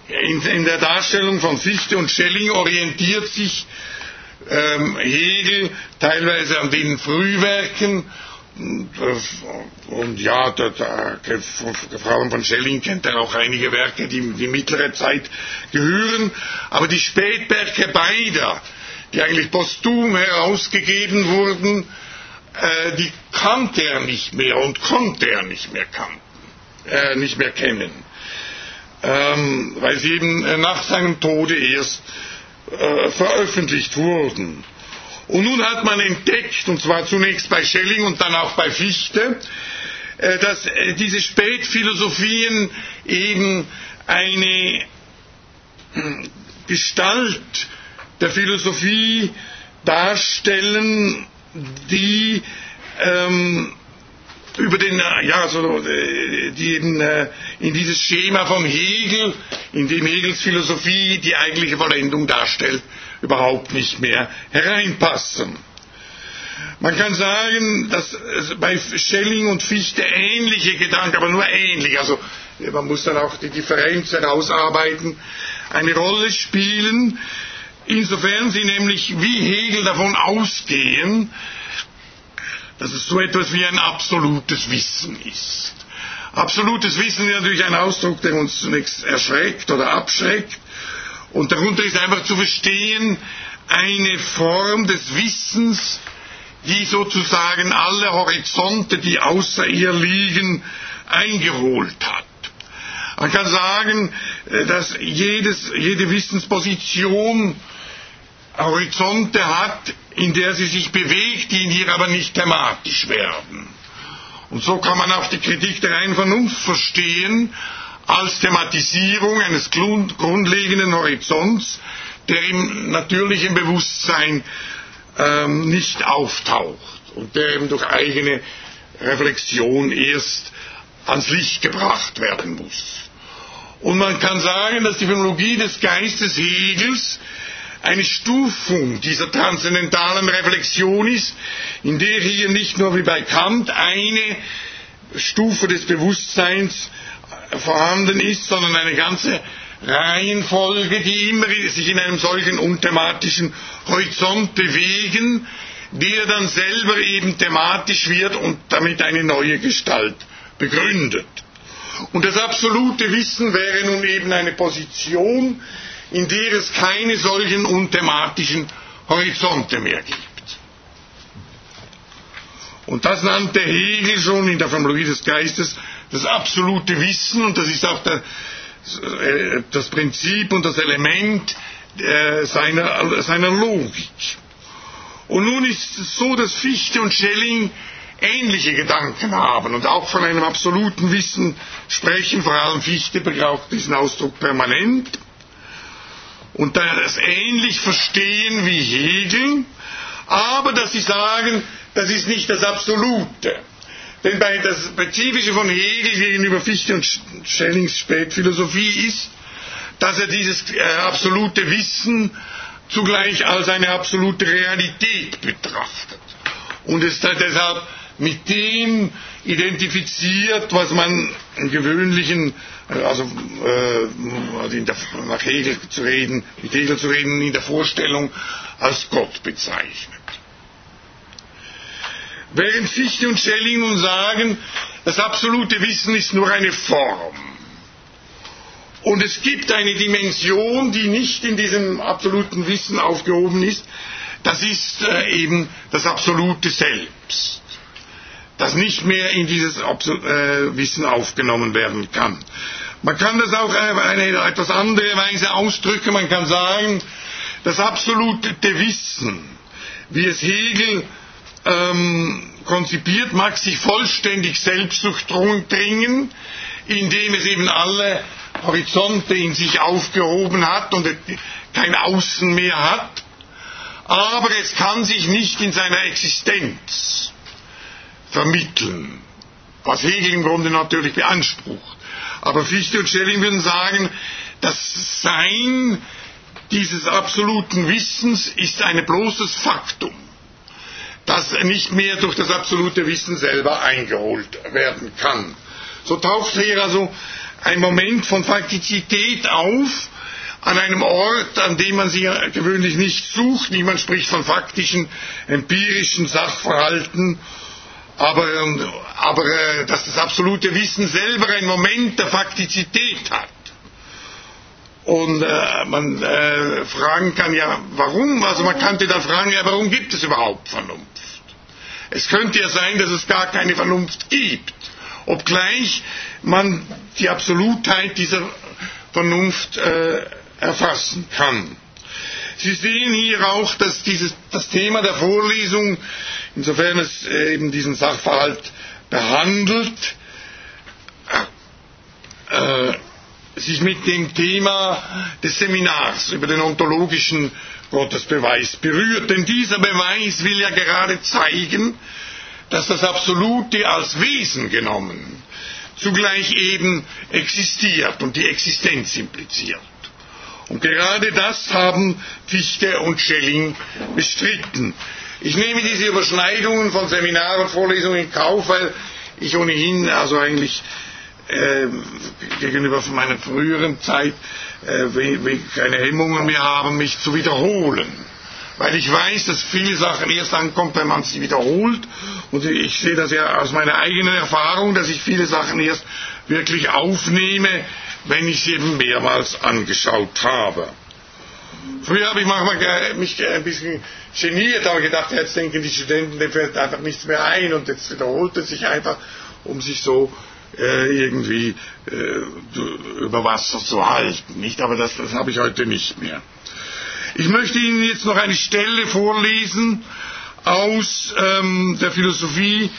In, in der Darstellung von Fichte und Schelling orientiert sich ähm, Hegel teilweise an den Frühwerken und ja, der, der, Frauen von Schelling kennt er auch einige Werke, die in die mittlere Zeit gehören. Aber die Spätwerke beider, die eigentlich posthum herausgegeben wurden, äh, die kannte er nicht mehr und konnte er nicht mehr, kannten, äh, nicht mehr kennen. Ähm, weil sie eben äh, nach seinem Tode erst äh, veröffentlicht wurden. Und nun hat man entdeckt, und zwar zunächst bei Schelling und dann auch bei Fichte, äh, dass äh, diese Spätphilosophien eben eine hm, Gestalt der Philosophie darstellen, die ähm, über den, äh, ja, so, die eben äh, in dieses Schema von Hegel, in dem Hegels Philosophie die eigentliche Vollendung darstellt, überhaupt nicht mehr hereinpassen. Man kann sagen, dass bei Schelling und Fichte ähnliche Gedanken, aber nur ähnlich, also man muss dann auch die Differenz herausarbeiten, eine Rolle spielen, insofern sie nämlich wie Hegel davon ausgehen, dass es so etwas wie ein absolutes Wissen ist. Absolutes Wissen ist natürlich ein Ausdruck, der uns zunächst erschreckt oder abschreckt. Und darunter ist einfach zu verstehen eine Form des Wissens, die sozusagen alle Horizonte, die außer ihr liegen, eingeholt hat. Man kann sagen, äh, dass jedes, jede Wissensposition Horizonte hat, in der sie sich bewegt, die in ihr aber nicht thematisch werden. Und so kann man auch die Kritik der reinen Vernunft verstehen als Thematisierung eines grundlegenden Horizonts, der im natürlichen Bewusstsein ähm, nicht auftaucht und der eben durch eigene Reflexion erst ans Licht gebracht werden muss. Und man kann sagen, dass die Phänomenologie des Geistes Hegels eine Stufung dieser transzendentalen Reflexion ist, in der hier nicht nur wie bei Kant eine Stufe des Bewusstseins vorhanden ist, sondern eine ganze Reihenfolge, die immer sich in einem solchen unthematischen Horizont bewegen, der dann selber eben thematisch wird und damit eine neue Gestalt begründet. Und das absolute Wissen wäre nun eben eine Position, in der es keine solchen unthematischen Horizonte mehr gibt. Und das nannte Hegel schon in der Phänomenologie des Geistes das absolute Wissen und das ist auch der, äh, das Prinzip und das Element äh, seiner, seiner Logik. Und nun ist es so, dass Fichte und Schelling ähnliche Gedanken haben und auch von einem absoluten Wissen sprechen, vor allem Fichte braucht diesen Ausdruck permanent und das ähnlich verstehen wie Hegel, aber dass sie sagen, das ist nicht das Absolute. Denn bei das Spezifische von Hegel gegenüber Fichte und Schellings Spätphilosophie ist, dass er dieses äh, absolute Wissen zugleich als eine absolute Realität betrachtet und es deshalb mit dem identifiziert, was man im gewöhnlichen, äh, also, äh, also der, nach Hegel zu reden, mit Hegel zu reden, in der Vorstellung als Gott bezeichnet. Während Fichte und Schelling nun sagen, das absolute Wissen ist nur eine Form. Und es gibt eine Dimension, die nicht in diesem absoluten Wissen aufgehoben ist. Das ist äh, eben das absolute Selbst, das nicht mehr in dieses äh, Wissen aufgenommen werden kann. Man kann das auch auf eine etwas andere Weise ausdrücken. Man kann sagen, das absolute Wissen, wie es Hegel ähm, konzipiert, mag sich vollständig selbst durchdringen, indem es eben alle Horizonte in sich aufgehoben hat und kein Außen mehr hat, aber es kann sich nicht in seiner Existenz vermitteln, was Hegel im Grunde natürlich beansprucht. Aber Fichte und Schelling würden sagen, das Sein dieses absoluten Wissens ist ein bloßes Faktum das nicht mehr durch das absolute Wissen selber eingeholt werden kann. So taucht hier also ein Moment von Faktizität auf, an einem Ort, an dem man sie gewöhnlich nicht sucht. Niemand spricht von faktischen, empirischen Sachverhalten, aber, aber äh, dass das absolute Wissen selber einen Moment der Faktizität hat. Und äh, man äh, fragen kann ja, warum? Also man könnte dann fragen, ja, warum gibt es überhaupt Vernunft? Es könnte ja sein, dass es gar keine Vernunft gibt, obgleich man die Absolutheit dieser Vernunft äh, erfassen kann. Sie sehen hier auch, dass dieses, das Thema der Vorlesung, insofern es äh, eben diesen Sachverhalt behandelt, äh, sich mit dem Thema des Seminars über den ontologischen Gottesbeweis berührt. Denn dieser Beweis will ja gerade zeigen, dass das Absolute als Wesen genommen zugleich eben existiert und die Existenz impliziert. Und gerade das haben Fichte und Schelling bestritten. Ich nehme diese Überschneidungen von Seminar und Vorlesungen in Kauf, weil ich ohnehin also eigentlich äh, gegenüber meiner früheren Zeit äh, keine Hemmungen mehr haben, mich zu wiederholen. Weil ich weiß, dass viele Sachen erst ankommen, wenn man sie wiederholt. Und ich sehe das ja aus meiner eigenen Erfahrung, dass ich viele Sachen erst wirklich aufnehme, wenn ich sie eben mehrmals angeschaut habe. Früher habe ich manchmal mich ein bisschen geniert, aber gedacht, jetzt denken die Studenten, dem fällt einfach nichts mehr ein und jetzt wiederholt es sich einfach, um sich so irgendwie äh, über Wasser zu halten. Nicht? Aber das, das habe ich heute nicht mehr. Ich möchte Ihnen jetzt noch eine Stelle vorlesen aus ähm, der Philosophie,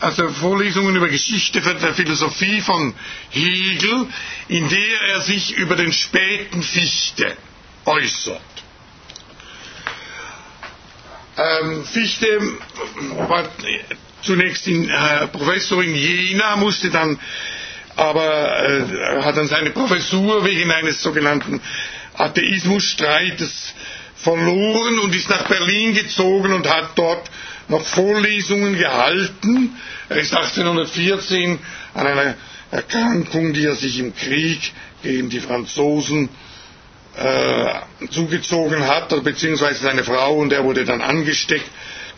aus der Vorlesungen über Geschichte der Philosophie von Hegel, in der er sich über den späten Fichte äußert. Ähm, Fichte war zunächst in, äh, Professor in Jena, musste dann aber äh, hat dann seine Professur wegen eines sogenannten Atheismusstreites verloren und ist nach Berlin gezogen und hat dort noch Vorlesungen gehalten. Er ist 1814 an einer Erkrankung, die er sich im Krieg gegen die Franzosen äh, zugezogen hat, beziehungsweise seine Frau und er wurde dann angesteckt,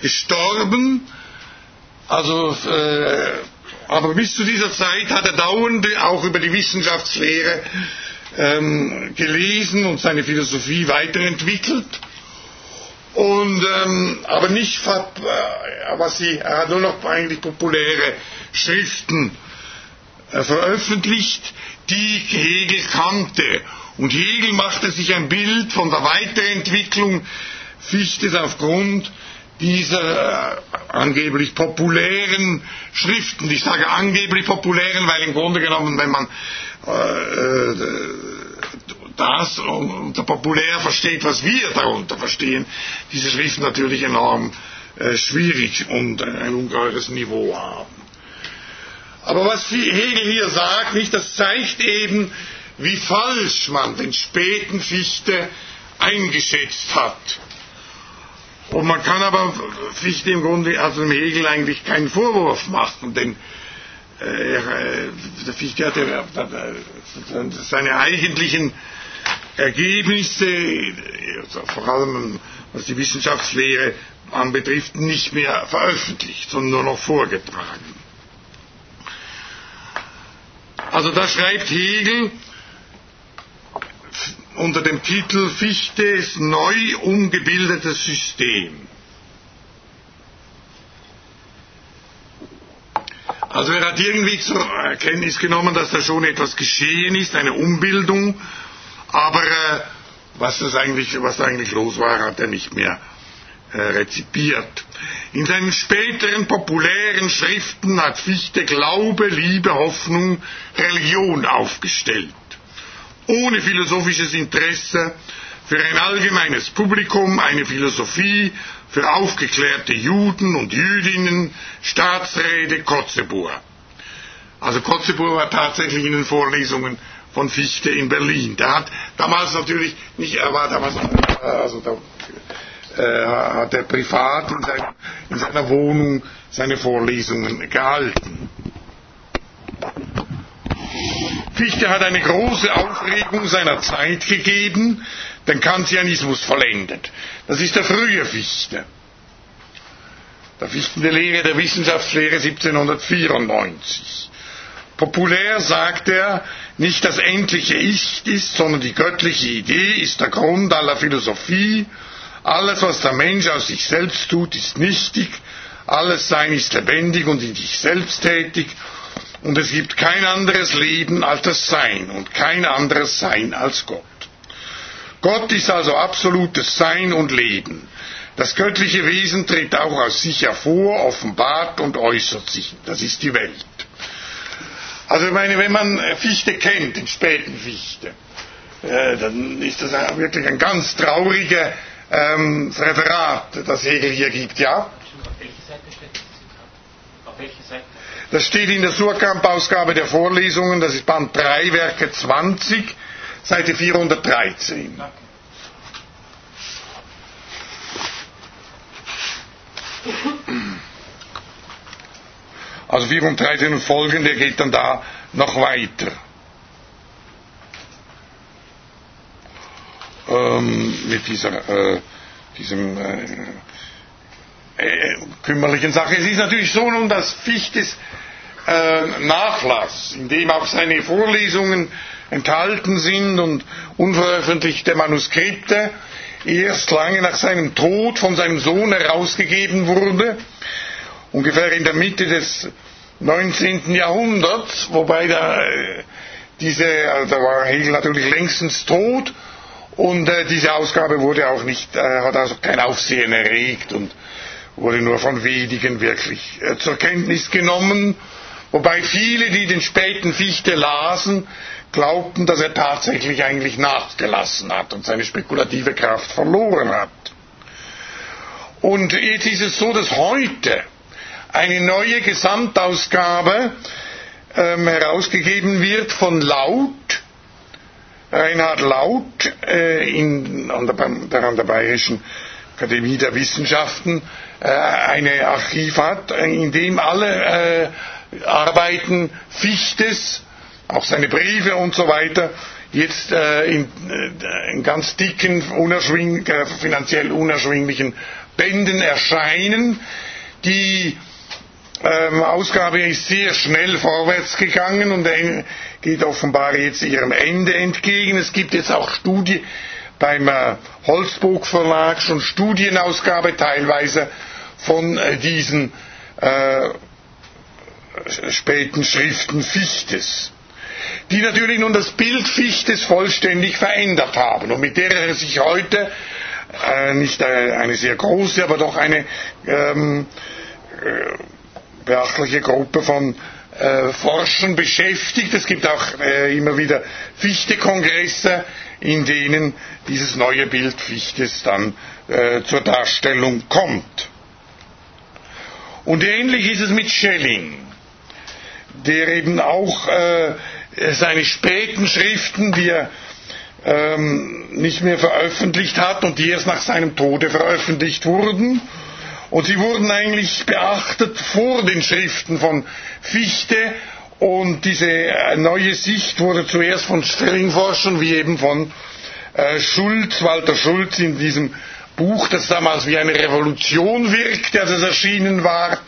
gestorben. Also, äh, aber bis zu dieser Zeit hat er dauernd auch über die Wissenschaftslehre ähm, gelesen und seine Philosophie weiterentwickelt. Und, ähm, aber nicht, äh, was sie, er hat nur noch eigentlich populäre Schriften äh, veröffentlicht, die Hegel kannte. Und Hegel machte sich ein Bild von der Weiterentwicklung Fichtes aufgrund dieser äh, angeblich populären Schriften. Ich sage angeblich populären, weil im Grunde genommen, wenn man äh, äh das unter populär versteht, was wir darunter verstehen, diese Schriften natürlich enorm schwierig und ein ungeheures Niveau haben. Aber was Hegel hier sagt, nicht, das zeigt eben, wie falsch man den späten Fichte eingeschätzt hat. Und man kann aber Fichte im Grunde, also dem Hegel eigentlich keinen Vorwurf machen, denn äh, äh der Fichte hatte äh, seine eigentlichen Ergebnisse, also vor allem was die Wissenschaftslehre anbetrifft, nicht mehr veröffentlicht, sondern nur noch vorgetragen. Also da schreibt Hegel unter dem Titel Fichtes neu umgebildetes System. Also er hat irgendwie zur Erkenntnis genommen, dass da schon etwas geschehen ist, eine Umbildung, aber äh, was, das eigentlich, was da eigentlich los war, hat er nicht mehr äh, rezipiert. In seinen späteren populären Schriften hat Fichte Glaube, Liebe, Hoffnung, Religion aufgestellt. Ohne philosophisches Interesse, für ein allgemeines Publikum eine Philosophie, für aufgeklärte Juden und Jüdinnen, Staatsräte Kotzebue. Also Kotzebue war tatsächlich in den Vorlesungen von Fichte in Berlin. Der hat damals natürlich nicht, er war damals, also da äh, hat er privat in, sein, in seiner Wohnung seine Vorlesungen gehalten. Fichte hat eine große Aufregung seiner Zeit gegeben, den Kantianismus vollendet. Das ist der frühe Fichte. Der Fichten der Lehre der Wissenschaftslehre 1794. Populär sagt er, nicht das endliche Ich ist, sondern die göttliche Idee ist der Grund aller Philosophie alles, was der Mensch aus sich selbst tut, ist nichtig, alles Sein ist lebendig und in sich selbst tätig, und es gibt kein anderes Leben als das Sein und kein anderes Sein als Gott. Gott ist also absolutes Sein und Leben. Das göttliche Wesen tritt auch aus sich hervor, offenbart und äußert sich. Das ist die Welt. Also ich meine, wenn man Fichte kennt, den späten Fichte, äh, dann ist das wirklich ein ganz trauriger ähm, Referat, das Hegel hier gibt, ja? Auf welche Seite? Das steht in der Surkamp-Ausgabe der Vorlesungen, das ist Band 3, Werke 20, Seite 413. Also 413 und folgende geht dann da noch weiter. ähm, mit dieser, äh, diesem äh, äh, kümmerlichen Sache. Es ist natürlich so nun, dass Fichtes äh, Nachlass, in dem auch seine Vorlesungen enthalten sind und unveröffentlichte Manuskripte, erst lange nach seinem Tod von seinem Sohn herausgegeben wurde, ungefähr in der Mitte des 19. Jahrhunderts, wobei da, äh, diese, also da war Hegel natürlich längstens tot und äh, diese Ausgabe wurde auch nicht, äh, hat also kein Aufsehen erregt und wurde nur von wenigen wirklich äh, zur Kenntnis genommen. Wobei viele, die den späten Fichte lasen, glaubten, dass er tatsächlich eigentlich nachgelassen hat und seine spekulative Kraft verloren hat. Und jetzt ist es so, dass heute eine neue Gesamtausgabe ähm, herausgegeben wird von Laut, Reinhard Laut äh, in, an, der, an der Bayerischen Akademie der Wissenschaften äh, eine Archiv hat, in dem alle äh, Arbeiten Fichtes, auch seine Briefe und so weiter, jetzt äh, in, äh, in, ganz dicken, unerschwing, äh, finanziell unerschwinglichen Bänden erscheinen. Die ähm, Ausgabe ist sehr schnell vorwärts gegangen und geht offenbar jetzt ihrem Ende entgegen. Es gibt jetzt auch Studien beim äh, Holzburg Verlag, schon Studienausgabe teilweise von äh, diesen äh, späten Schriften Fichtes, die natürlich nun das Bild Fichtes vollständig verändert haben und mit der er sich heute äh, nicht eine sehr große, aber doch eine ähm, äh, beachtliche Gruppe von äh, Forschern beschäftigt. Es gibt auch äh, immer wieder Fichte-Kongresse, in denen dieses neue Bild Fichtes dann äh, zur Darstellung kommt. Und ähnlich ist es mit Schelling, der eben auch äh, seine späten Schriften, die er ähm, nicht mehr veröffentlicht hat und die erst nach seinem Tode veröffentlicht wurden, und sie wurden eigentlich beachtet vor den Schriften von Fichte. Und diese äh, neue Sicht wurde zuerst von Stellingforschern wie eben von äh, Schulz, Walter Schulz in diesem Buch, das damals wie eine Revolution wirkte, als es erschienen war,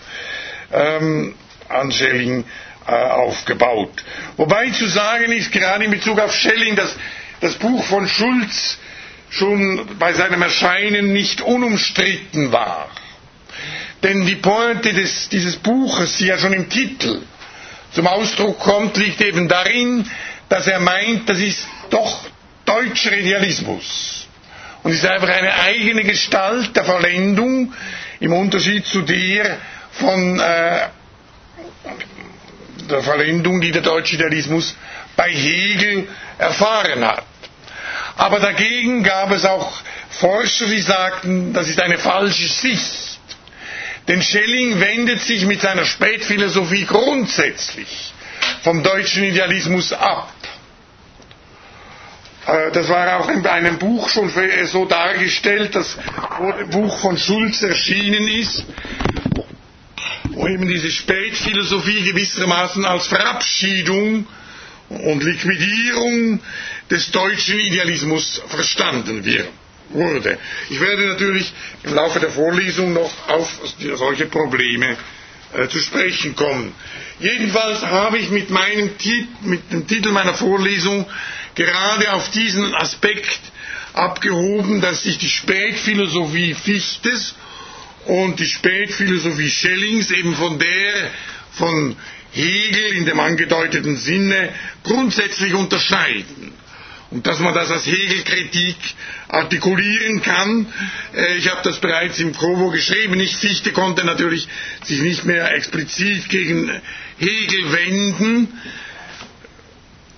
ähm, an Schelling äh, aufgebaut. Wobei zu sagen ist, gerade in Bezug auf Schelling, dass das Buch von Schulz schon bei seinem Erscheinen nicht unumstritten war. Denn die Pointe des, dieses Buches, die ja schon im Titel zum Ausdruck kommt, liegt eben darin, dass er meint, das ist doch deutscher Idealismus. Und ist einfach eine eigene Gestalt der Verlendung im Unterschied zu der von äh, der Verlendung, die der deutsche Idealismus bei Hegel erfahren hat. Aber dagegen gab es auch Forscher, die sagten, das ist eine falsche Sicht. Denn Schelling wendet sich mit seiner Spätphilosophie grundsätzlich vom deutschen Idealismus ab. Äh, das war auch in einem Buch schon so dargestellt, das Buch von Schulz erschienen ist, wo eben diese Spätphilosophie gewissermaßen als Verabschiedung und Liquidierung des deutschen Idealismus verstanden wurde. Ich werde natürlich im Laufe der Vorlesung noch auf solche Probleme äh, zu sprechen kommen. Jedenfalls habe ich mit, meinem, mit dem Titel meiner Vorlesung gerade auf diesen Aspekt abgehoben, dass sich die Spätphilosophie Fichtes und die Spätphilosophie Schellings eben von der von Hegel in dem angedeuteten Sinne grundsätzlich unterscheiden und dass man das als Hegelkritik artikulieren kann. Äh, ich habe das bereits im Kovo geschrieben. Ich Fichte konnte natürlich sich nicht mehr explizit gegen Hegel wenden.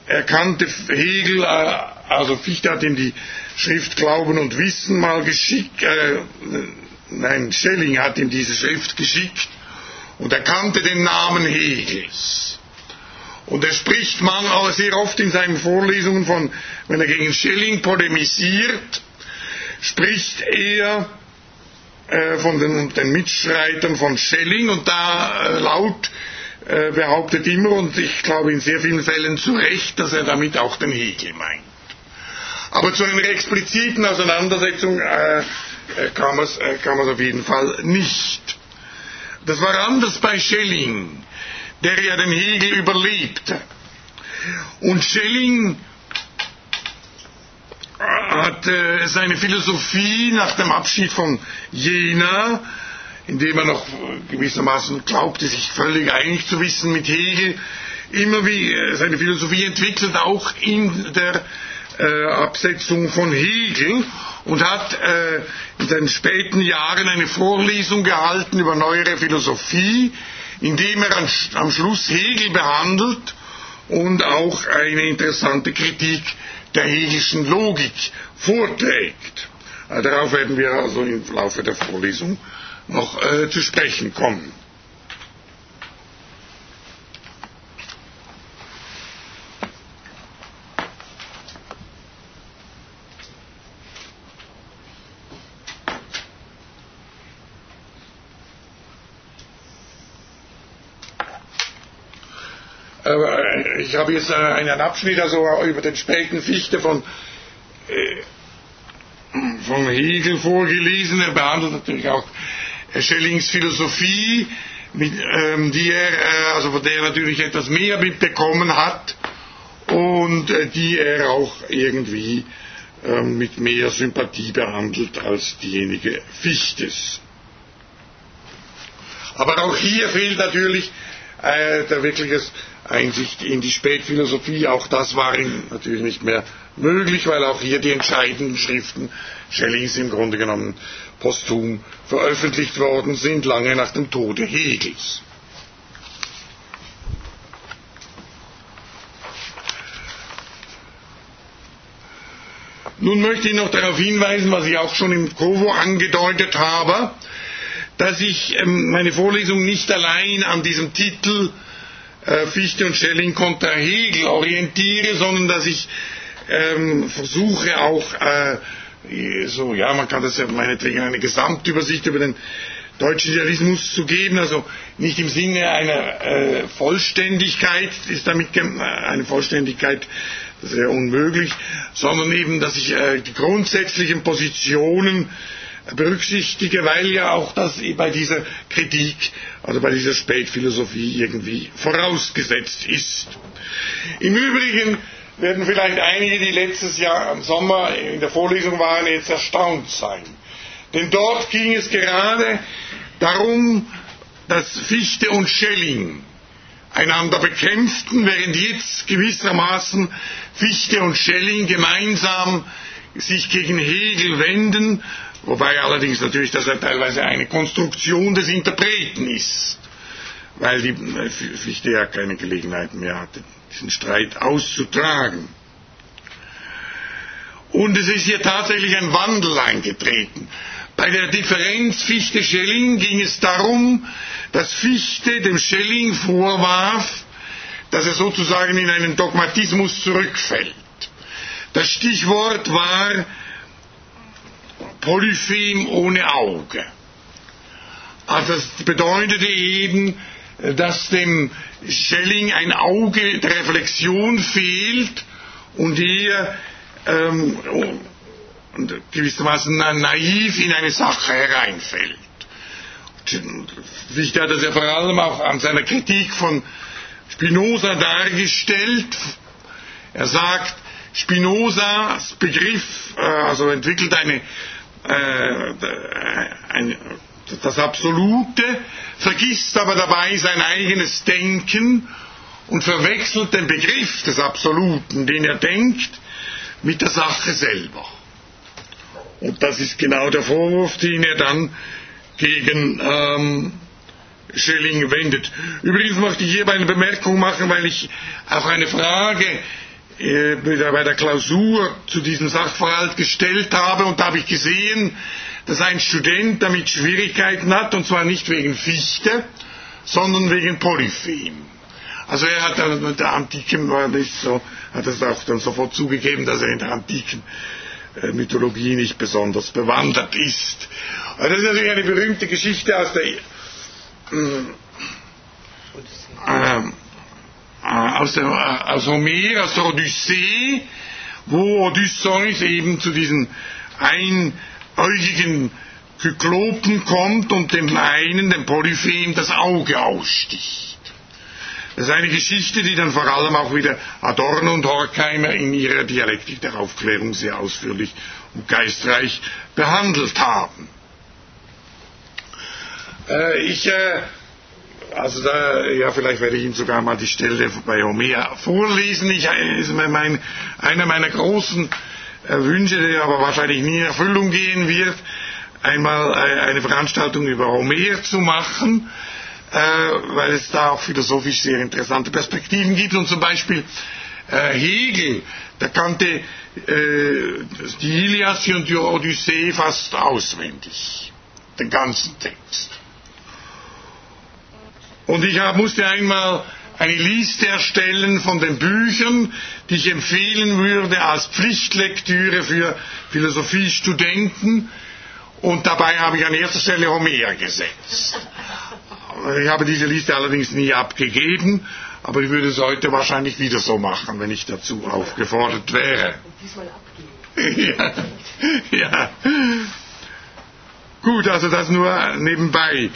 Er kannte Hegel, äh, also Fichte hat ihm die Schrift Glauben und Wissen mal geschickt, äh, nein, Schelling hat ihm diese Schrift geschickt und er kannte den Namen Hegels. Und er spricht man sehr oft in seinen Vorlesungen von, wenn er gegen Schelling polemisiert, spricht er äh, von den, den, Mitstreitern von Schelling und da äh, laut behauptet immer und ich glaube in sehr vielen Fällen zu Recht, dass er damit auch den Hegel meint. Aber zu einer expliziten Auseinandersetzung äh, äh, kam es äh, kam es auf jeden Fall nicht. Das war anders bei Schelling der ja den Hegel überlebte. Und Schelling hat äh, seine Philosophie nach dem Abschied von Jena, indem er noch gewissermaßen glaubte, sich völlig einig zu wissen mit Hegel, immer wie äh, seine Philosophie entwickelt, auch in der äh, Absetzung von Hegel und hat äh, in seinen späten Jahren eine Vorlesung gehalten über neuere Philosophie, indem er am Schluss Hegel behandelt und auch eine interessante Kritik der hegelischen Logik vorträgt. Äh, darauf werden wir also im Laufe der Vorlesung noch äh, zu sprechen kommen. Äh, ich habe jetzt äh, einen Abschnitt also über den späten Fichte von äh, vom Hegel vorgelesen. Er behandelt natürlich auch Schellings Philosophie, mit, ähm, die er, äh, also von der er natürlich etwas mehr mitbekommen hat und äh, die er auch irgendwie äh, mit mehr Sympathie behandelt als diejenige Fichtes. Aber auch hier fehlt natürlich äh, der wirkliche Einsicht in die Spätphilosophie. Auch das war ihm natürlich nicht mehr möglich, weil auch hier die entscheidenden Schriften Schellings im Grunde genommen posthum veröffentlicht worden sind, lange nach dem Tode Hegels. Nun möchte ich noch darauf hinweisen, was ich auch schon im Kovo angedeutet habe, dass ich ähm, meine Vorlesung nicht allein an diesem Titel äh, Fichte und Schelling kontra Hegel orientiere, sondern dass ich ähm, versuche auch äh, so, ja, man kann das ja meinetwegen eine Gesamtübersicht über den deutschen Idealismus zu geben, also nicht im Sinne einer äh, Vollständigkeit, ist damit äh, eine Vollständigkeit, wäre unmöglich, sondern eben, dass ich äh, die grundsätzlichen Positionen berücksichtige, weil ja auch das bei dieser Kritik, also bei dieser Spätphilosophie irgendwie vorausgesetzt ist. Im Übrigen werden vielleicht einige, die letztes Jahr im Sommer in der Vorlesung waren, jetzt erstaunt sein. Denn dort ging es gerade darum, dass Fichte und Schelling einander bekämpften, während jetzt gewissermaßen Fichte und Schelling gemeinsam sich gegen Hegel wenden, wobei allerdings natürlich das ja teilweise eine Konstruktion des Interpreten ist, weil die Fichte ja keine Gelegenheit mehr hatte, diesen Streit auszutragen. Und es ist hier tatsächlich ein Wandel eingetreten. Bei der Differenz Fichte-Schelling ging es darum, dass Fichte dem Schelling vorwarf, dass er sozusagen in einen Dogmatismus zurückfällt. Das Stichwort war Polyphem ohne Auge. Also das bedeutete eben, dass dem Schelling ein Auge der Reflexion fehlt und er ähm, gewissermaßen naiv in eine Sache hereinfällt. Wichtig hat das ja vor allem auch an seiner Kritik von Spinoza dargestellt. Er sagt, Spinozas Begriff, äh, also entwickelt eine, äh, eine das Absolute, vergisst aber dabei sein eigenes Denken und verwechselt den Begriff des Absoluten, den er denkt, mit der Sache selber. Und das ist genau der Vorwurf, den er dann gegen ähm, Schelling wendet. Übrigens möchte ich hierbei eine Bemerkung machen, weil ich auch eine Frage äh, bei der Klausur zu diesem Sachverhalt gestellt habe und da habe ich gesehen, dass ein Student damit Schwierigkeiten hat, und zwar nicht wegen Fichte, sondern wegen Polyphem. Also er hat dann mit der antiken, war nicht so, hat es auch dann sofort zugegeben, dass er in der antiken äh, Mythologie nicht besonders bewandert ist. Aber das ist natürlich eine berühmte Geschichte aus der äh, äh, aus, der, äh, aus Homer, aus der Odyssee, wo Odysseus eben zu diesen ein äugigen Kyklopen kommt und dem einen, dem Polyphem, das Auge aussticht. Das ist eine Geschichte, die dann vor allem auch wieder Adorno und Horkheimer in ihrer Dialektik der Aufklärung sehr ausführlich und geistreich behandelt haben. Äh, ich, äh, also da, ja, vielleicht werde ich Ihnen sogar mal die Stelle bei Homer vorlesen. Ich, äh, mein, einer meiner großen Wünsche, der aber wahrscheinlich nie in Erfüllung gehen wird, einmal äh, eine Veranstaltung über Homer zu machen, äh, weil es da auch philosophisch sehr interessante Perspektiven gibt. Und zum Beispiel äh, Hegel, der kannte die Ilias und die Odyssee fast auswendig, den ganzen Text. Und ich musste einmal eine Liste erstellen von den Büchern, die ich empfehlen würde als Pflichtlektüre für Philosophiestudenten. Und dabei habe ich an erster Stelle Homer gesetzt. Ich habe diese Liste allerdings nie abgegeben, aber ich würde es heute wahrscheinlich wieder so machen, wenn ich dazu aufgefordert wäre. ja, ja. Gut, also das nur nebenbei.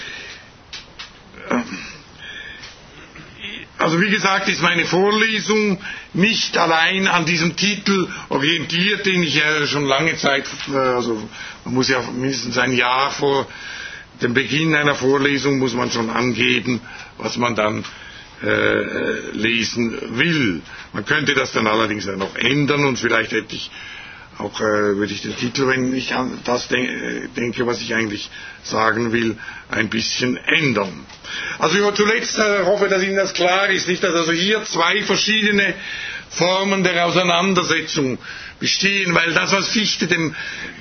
Also wie gesagt, ist meine Vorlesung nicht allein an diesem Titel orientiert, den ich ja schon lange Zeit, also man muss ja mindestens ein Jahr vor dem Beginn einer Vorlesung muss man schon angeben, was man dann äh, lesen will. Man könnte das dann allerdings noch ändern und vielleicht hätte ich auch äh, würde ich den Titel, wenn ich an das de denke, was ich eigentlich sagen will, ein bisschen ändern. Also ich zuletzt äh, hoffe, dass Ihnen das klar ist, nicht, dass also hier zwei verschiedene Formen der Auseinandersetzung bestehen, weil das, was Fichte dem,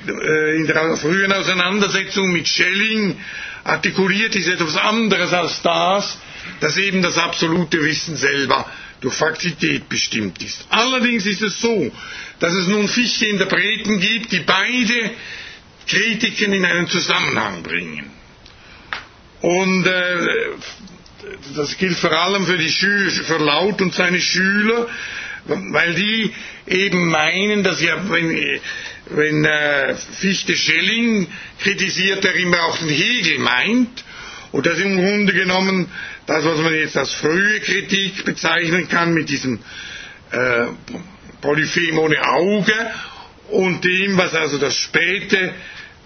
äh, in der frühen Auseinandersetzung mit Schelling artikuliert, ist etwas anderes als das, dass eben das absolute Wissen selber durch Faktität bestimmt ist. Allerdings ist es so, dass es nun Fichte Interpreten gibt, die beide Kritiken in einen Zusammenhang bringen. Und äh, das gilt vor allem für, die Schü für Laut und seine Schüler, weil die eben meinen, dass ja, wenn, wenn äh, Fichte Schelling kritisiert, er immer auch den Hegel meint, und das im Grunde genommen das, was man jetzt als frühe Kritik bezeichnen kann, mit diesem äh, Polyphem ohne Auge und dem, was also das späte,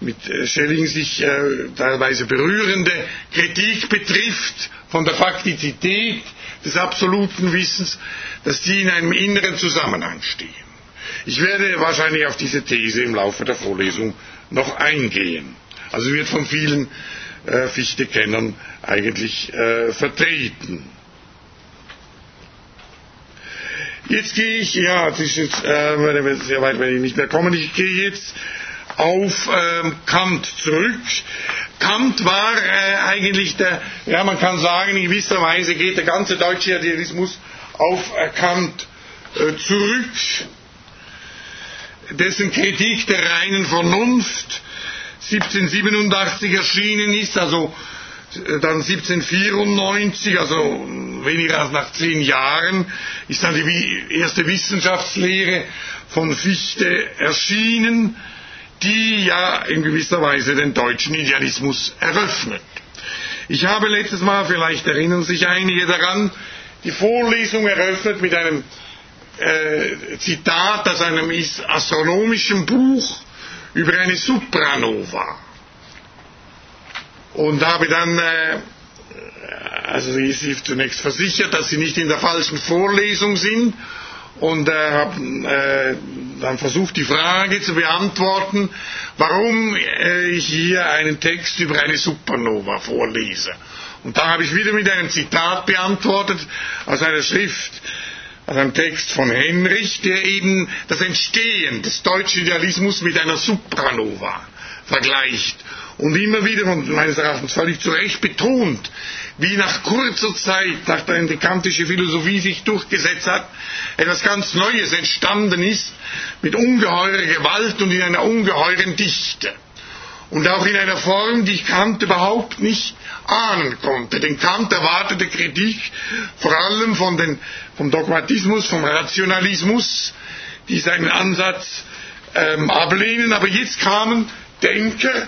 mit äh, Schelling sich äh, teilweise berührende Kritik betrifft von der Faktizität des absoluten Wissens, dass die in einem inneren Zusammenhang stehen. Ich werde wahrscheinlich auf diese These im Laufe der Vorlesung noch eingehen. Also wird von vielen äh, Fichte-Kennern eigentlich äh, vertreten. Jetzt gehe ich, ja, das ist jetzt äh, sehr weit werde ich nicht mehr kommen, ich gehe jetzt auf ähm, Kant zurück. Kant war äh, eigentlich der, ja man kann sagen, in gewisser Weise geht der ganze deutsche Idealismus auf äh, Kant äh, zurück. Dessen Kritik der reinen Vernunft 1787 erschienen ist, also dann 1794, also weniger als nach zehn Jahren, ist dann die erste Wissenschaftslehre von Fichte erschienen, die ja in gewisser Weise den deutschen Idealismus eröffnet. Ich habe letztes Mal, vielleicht erinnern sich einige daran, die Vorlesung eröffnet mit einem äh, Zitat aus einem astronomischen Buch über eine Supranova. Und habe dann, äh, also sie ist zunächst versichert, dass sie nicht in der falschen Vorlesung sind und äh, habe äh, dann versucht, die Frage zu beantworten, warum ich hier einen Text über eine Supernova vorlese. Und da habe ich wieder mit einem Zitat beantwortet aus einer Schrift aus einem Text von Henrich, der eben das Entstehen des deutschen Idealismus mit einer Supranova vergleicht und immer wieder und meines Erachtens völlig zu Recht betont, wie nach kurzer Zeit, nachdem die kantische Philosophie sich durchgesetzt hat, etwas ganz Neues entstanden ist, mit ungeheurer Gewalt und in einer ungeheuren Dichte. Und auch in einer Form, die Kant überhaupt nicht ahnen konnte. Denn Kant erwartete Kritik vor allem von den, vom Dogmatismus, vom Rationalismus, die seinen Ansatz ähm, ablehnen. Aber jetzt kamen Denker,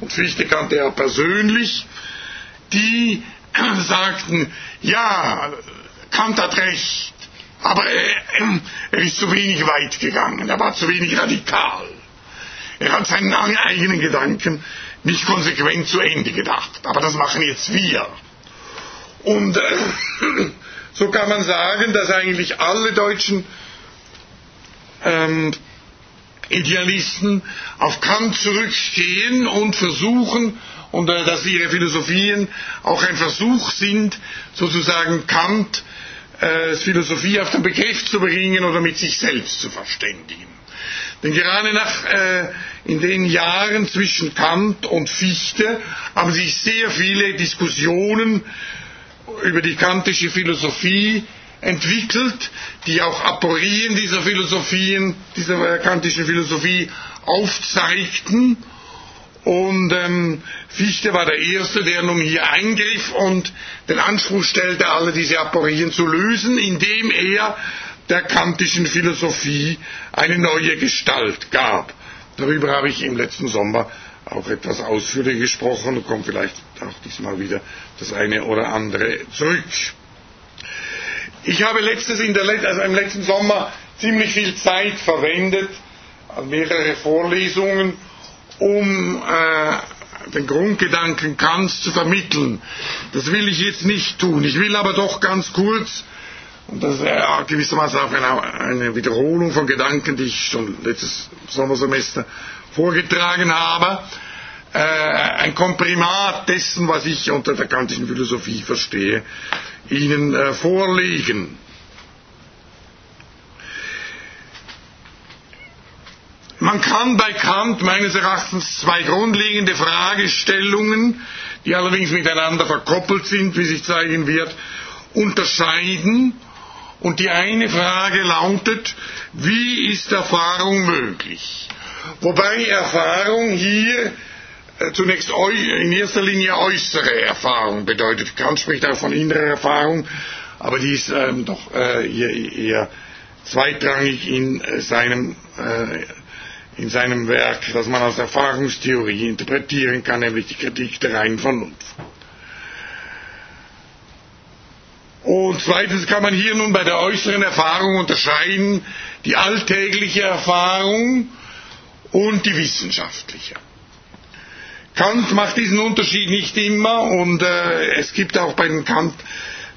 und Fichte kannte er persönlich, die sagten, ja, Kant hat recht, aber er, ist zu wenig weit gegangen, er war zu wenig radikal. Er hat seinen eigenen Gedanken nicht konsequent zu Ende gedacht. Aber das machen jetzt wir. Und äh, so kann man sagen, dass eigentlich alle deutschen ähm, Idealisten auf Kant zurückstehen und versuchen, und äh, dass ihre Philosophien auch ein Versuch sind, sozusagen Kant äh, Philosophie auf den Begriff zu bringen oder mit sich selbst zu verständigen. Denn gerade nach, äh, in den Jahren zwischen Kant und Fichte haben sich sehr viele Diskussionen über die kantische Philosophie entwickelt, die auch Aporien dieser Philosophien, dieser kantischen Philosophie aufzeigten. Und ähm, Fichte war der Erste, der nun hier eingriff und den Anspruch stellte, alle diese Aporien zu lösen, indem er der kantischen Philosophie eine neue Gestalt gab. Darüber habe ich im letzten Sommer auch etwas ausführlicher gesprochen und komme vielleicht auch diesmal wieder das eine oder andere zurück. Ich habe letztes in der, also im letzten Sommer ziemlich viel Zeit verwendet, an mehrere Vorlesungen, um äh, den Grundgedanken Kants zu vermitteln. Das will ich jetzt nicht tun. Ich will aber doch ganz kurz, und das ist ja gewissermaßen auch eine, eine Wiederholung von Gedanken, die ich schon letztes Sommersemester vorgetragen habe, äh, ein Komprimat dessen, was ich unter der kantischen Philosophie verstehe, Ihnen äh, vorlegen. Man kann bei Kant meines Erachtens zwei grundlegende Fragestellungen, die allerdings miteinander verkoppelt sind, wie sich zeigen wird, unterscheiden. Und die eine Frage lautet, wie ist Erfahrung möglich? Wobei Erfahrung hier zunächst in erster Linie äußere Erfahrung bedeutet. Kant spricht auch von innerer Erfahrung, aber die ist ähm, doch äh, eher, eher zweitrangig in äh, seinem äh, in seinem Werk, das man als Erfahrungstheorie interpretieren kann, nämlich die Kritik der reinen Vernunft. Und zweitens kann man hier nun bei der äußeren Erfahrung unterscheiden die alltägliche Erfahrung und die wissenschaftliche. Kant macht diesen Unterschied nicht immer und äh, es gibt auch bei den Kant,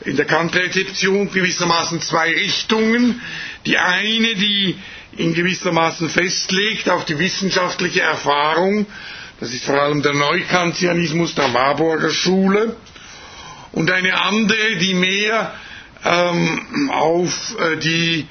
in der Kant-Rezeption gewissermaßen zwei Richtungen. Die eine, die in gewissermaßen festlegt auf die wissenschaftliche Erfahrung. Das ist vor allem der Neukantianismus der Marburger Schule. Und eine andere, die mehr ähm, auf äh, die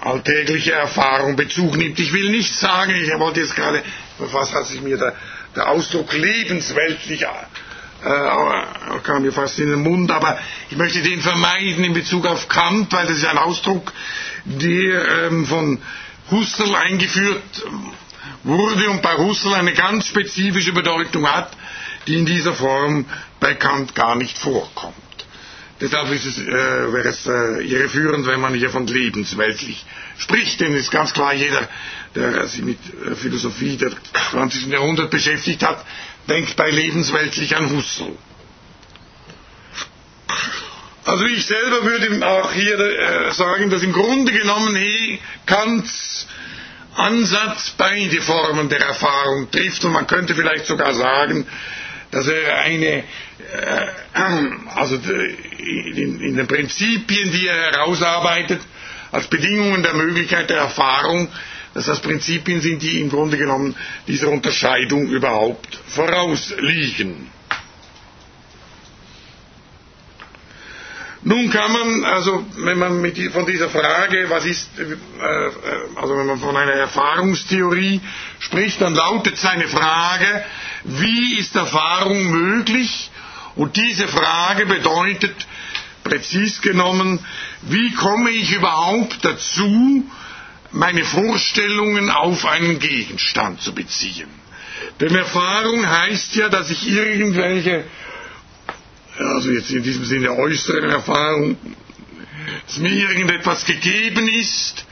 alltägliche Erfahrung Bezug nimmt. Ich will nicht sagen, ich wollte jetzt gerade, was hat sich mir der, der Ausdruck lebensweltlich äh, kam mir fast in den Mund, aber ich möchte den vermeiden in Bezug auf Kant, weil das ist ein Ausdruck, der ähm, von Husserl eingeführt wurde und bei Husserl eine ganz spezifische Bedeutung hat, die in dieser Form bei Kant gar nicht vorkommt. Deshalb ist es, äh, wäre es äh, irreführend, wenn man hier von lebensweltlich spricht, denn es ist ganz klar, jeder, der sich mit äh, Philosophie des 20. Jahrhunderts beschäftigt hat, denkt bei lebensweltlich an Husserl. Also ich selber würde auch hier äh, sagen, dass im Grunde genommen hey, Kants Ansatz beide Formen der Erfahrung trifft und man könnte vielleicht sogar sagen, dass er eine, äh, also in, in den Prinzipien, die er herausarbeitet, als Bedingungen der Möglichkeit der Erfahrung dass das Prinzipien sind, die im Grunde genommen dieser Unterscheidung überhaupt vorausliegen. Nun kann man, also wenn man mit, von dieser Frage, was ist, äh, äh, also wenn man von einer Erfahrungstheorie spricht, dann lautet seine Frage, wie ist Erfahrung möglich? Und diese Frage bedeutet, präzis genommen, wie komme ich überhaupt dazu, meine Vorstellungen auf einen Gegenstand zu beziehen. Denn Erfahrung heißt ja, dass ich irgendwelche, also jetzt in diesem Sinne äußere Erfahrung, dass mir irgendetwas gegeben ist,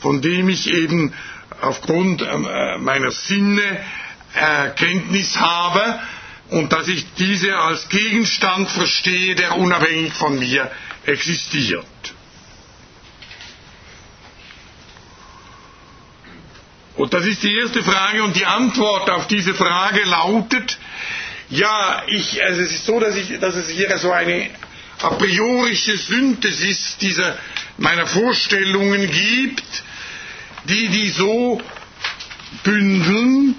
von dem ich eben aufgrund äh, meiner Sinne Erkenntnis habe und dass ich diese als Gegenstand verstehe, der unabhängig von mir existiert. Und das ist die erste Frage und die Antwort auf diese Frage lautet, ja, ich, also es ist so, dass, ich, dass es hier so eine a priorische Synthesis dieser, meiner Vorstellungen gibt, die die so bündeln,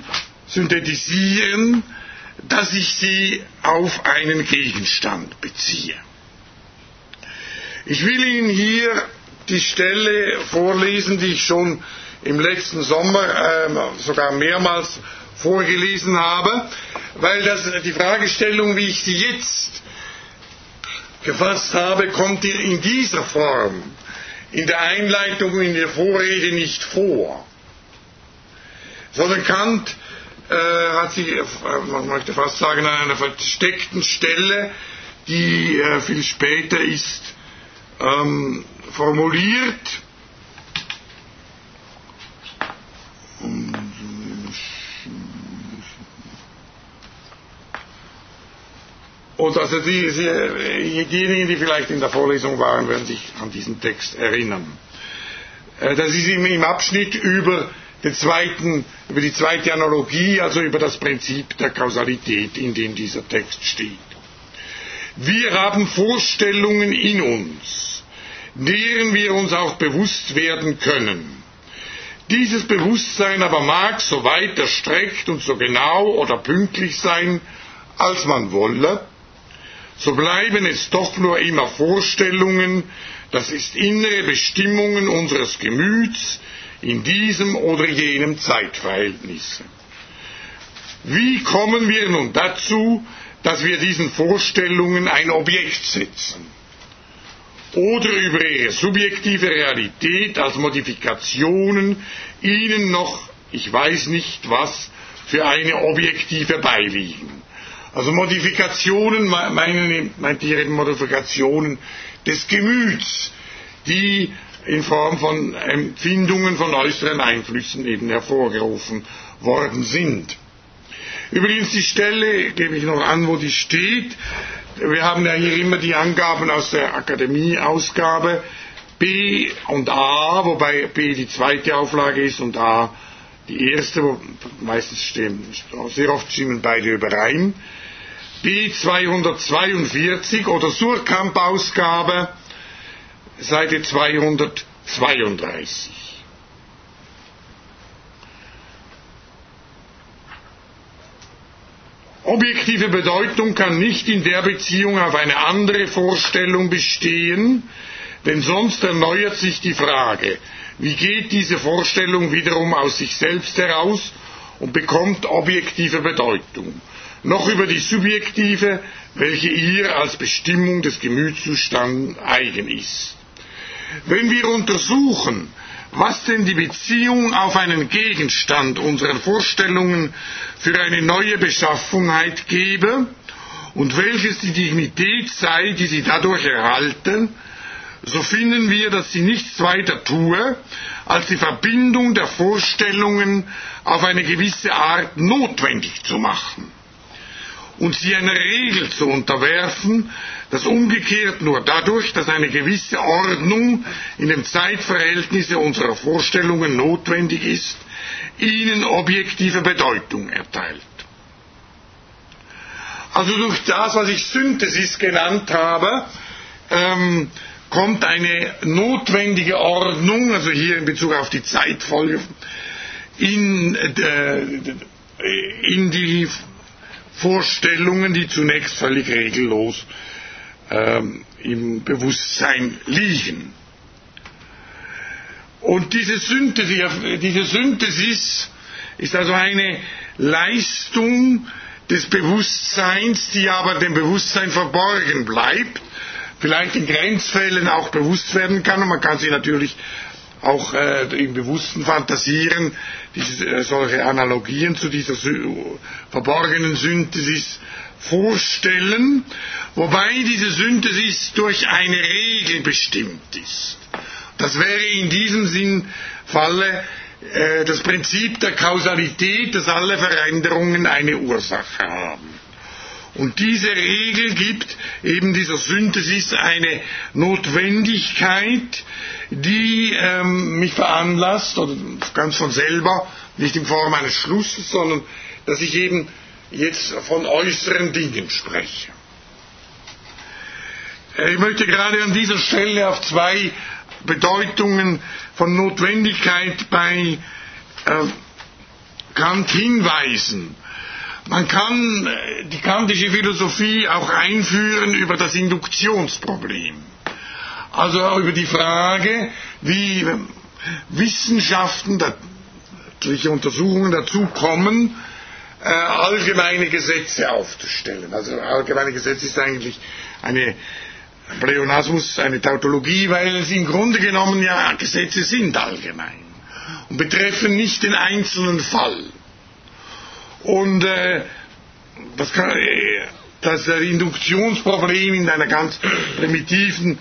synthetisieren, dass ich sie auf einen Gegenstand beziehe. Ich will Ihnen hier die Stelle vorlesen, die ich schon im letzten Sommer äh, sogar mehrmals vorgelesen habe, weil das, die Fragestellung, wie ich sie jetzt gefasst habe, kommt in dieser Form in der Einleitung, in der Vorrede nicht vor. sondern Kant äh, hat sich, äh, man möchte fast sagen, an einer versteckten Stelle, die äh, viel später ist, ähm, formuliert. Und also die, die, diejenigen, die vielleicht in der Vorlesung waren, werden sich an diesen Text erinnern. Äh, das ist im Abschnitt über, den zweiten, über die zweite Analogie, also über das Prinzip der Kausalität, in dem dieser Text steht. Wir haben Vorstellungen in uns, deren wir uns auch bewusst werden können. Dieses Bewusstsein aber mag so weit erstreckt und so genau oder pünktlich sein, als man wolle, so bleiben es doch nur immer Vorstellungen, das ist innere Bestimmungen unseres Gemüts in diesem oder jenem Zeitverhältnis. Wie kommen wir nun dazu, dass wir diesen Vorstellungen ein Objekt setzen oder über ihre subjektive Realität als Modifikationen ihnen noch, ich weiß nicht was, für eine objektive beiliegen? Also Modifikationen meinen, meint ihr eben Modifikationen des Gemüts, die in Form von Empfindungen von äußeren Einflüssen eben hervorgerufen worden sind. Übrigens die Stelle gebe ich noch an, wo die steht. Wir haben ja hier immer die Angaben aus der Akademie-Ausgabe B und A, wobei B die zweite Auflage ist und A die erste, wo meistens stehen, sehr oft stimmen beide überein. B242 oder Surkamp-Ausgabe, Seite 232. Objektive Bedeutung kann nicht in der Beziehung auf eine andere Vorstellung bestehen, denn sonst erneuert sich die Frage, wie geht diese Vorstellung wiederum aus sich selbst heraus und bekommt objektive Bedeutung noch über die subjektive, welche ihr als Bestimmung des Gemütszustands eigen ist. Wenn wir untersuchen, was denn die Beziehung auf einen Gegenstand unseren Vorstellungen für eine neue Beschaffenheit gebe und welches die Dignität sei, die sie dadurch erhalten, so finden wir, dass sie nichts weiter tue, als die Verbindung der Vorstellungen auf eine gewisse Art notwendig zu machen und sie einer Regel zu unterwerfen, das umgekehrt nur dadurch, dass eine gewisse Ordnung in dem Zeitverhältnisse unserer Vorstellungen notwendig ist, ihnen objektive Bedeutung erteilt. Also durch das, was ich Synthesis genannt habe, ähm, kommt eine notwendige Ordnung, also hier in Bezug auf die Zeitfolge, in, äh, in die Vorstellungen, die zunächst völlig regellos ähm, im Bewusstsein liegen. Und diese Synthesis, diese Synthesis ist also eine Leistung des Bewusstseins, die aber dem Bewusstsein verborgen bleibt, vielleicht in Grenzfällen auch bewusst werden kann und man kann sie natürlich auch äh, im Bewussten fantasieren, diese, äh, solche Analogien zu dieser verborgenen Synthesis vorstellen, wobei diese Synthesis durch eine Regel bestimmt ist. Das wäre in diesem Sinn Falle äh, das Prinzip der Kausalität, dass alle Veränderungen eine Ursache haben. Und diese Regel gibt eben dieser Synthesis eine Notwendigkeit, die ähm, mich veranlasst, oder ganz von selber, nicht in Form eines Schlusses, sondern dass ich eben jetzt von äußeren Dingen spreche. Äh, ich möchte gerade an dieser Stelle auf zwei Bedeutungen von Notwendigkeit bei äh, Kant hinweisen. Man kann äh, die kantische Philosophie auch einführen über das Induktionsproblem. Also über die Frage, wie Wissenschaften, natürliche Untersuchungen dazu kommen, äh, allgemeine Gesetze aufzustellen. Also allgemeine Gesetze ist eigentlich eine Pleonasmus, eine Tautologie, weil es im Grunde genommen ja Gesetze sind allgemein. und betreffen nicht den einzelnen Fall. Und äh, das, kann, äh, das Induktionsproblem in einer ganz primitiven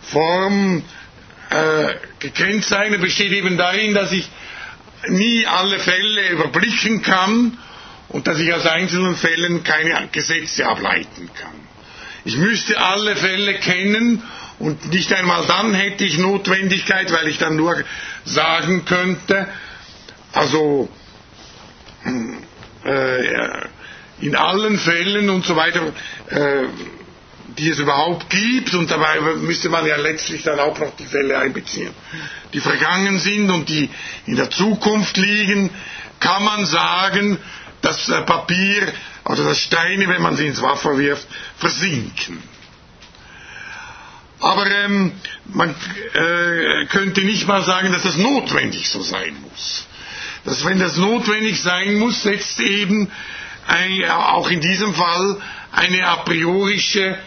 Form äh, gekennzeichnet besteht eben darin, dass ich nie alle Fälle überblicken kann und dass ich aus einzelnen Fällen keine Gesetze ableiten kann. Ich müsste alle Fälle kennen und nicht einmal dann hätte ich Notwendigkeit, weil ich dann nur sagen könnte, also äh, in allen Fällen und so weiter, äh, die es überhaupt gibt, und dabei müsste man ja letztlich dann auch noch die Fälle einbeziehen, die vergangen sind und die in der Zukunft liegen, kann man sagen, dass äh, Papier oder dass Steine, wenn man sie ins Wasser wirft, versinken. Aber ähm, man äh, könnte nicht mal sagen, dass das notwendig so sein muss. Dass wenn das notwendig sein muss, setzt eben ein, auch in diesem Fall eine a priorische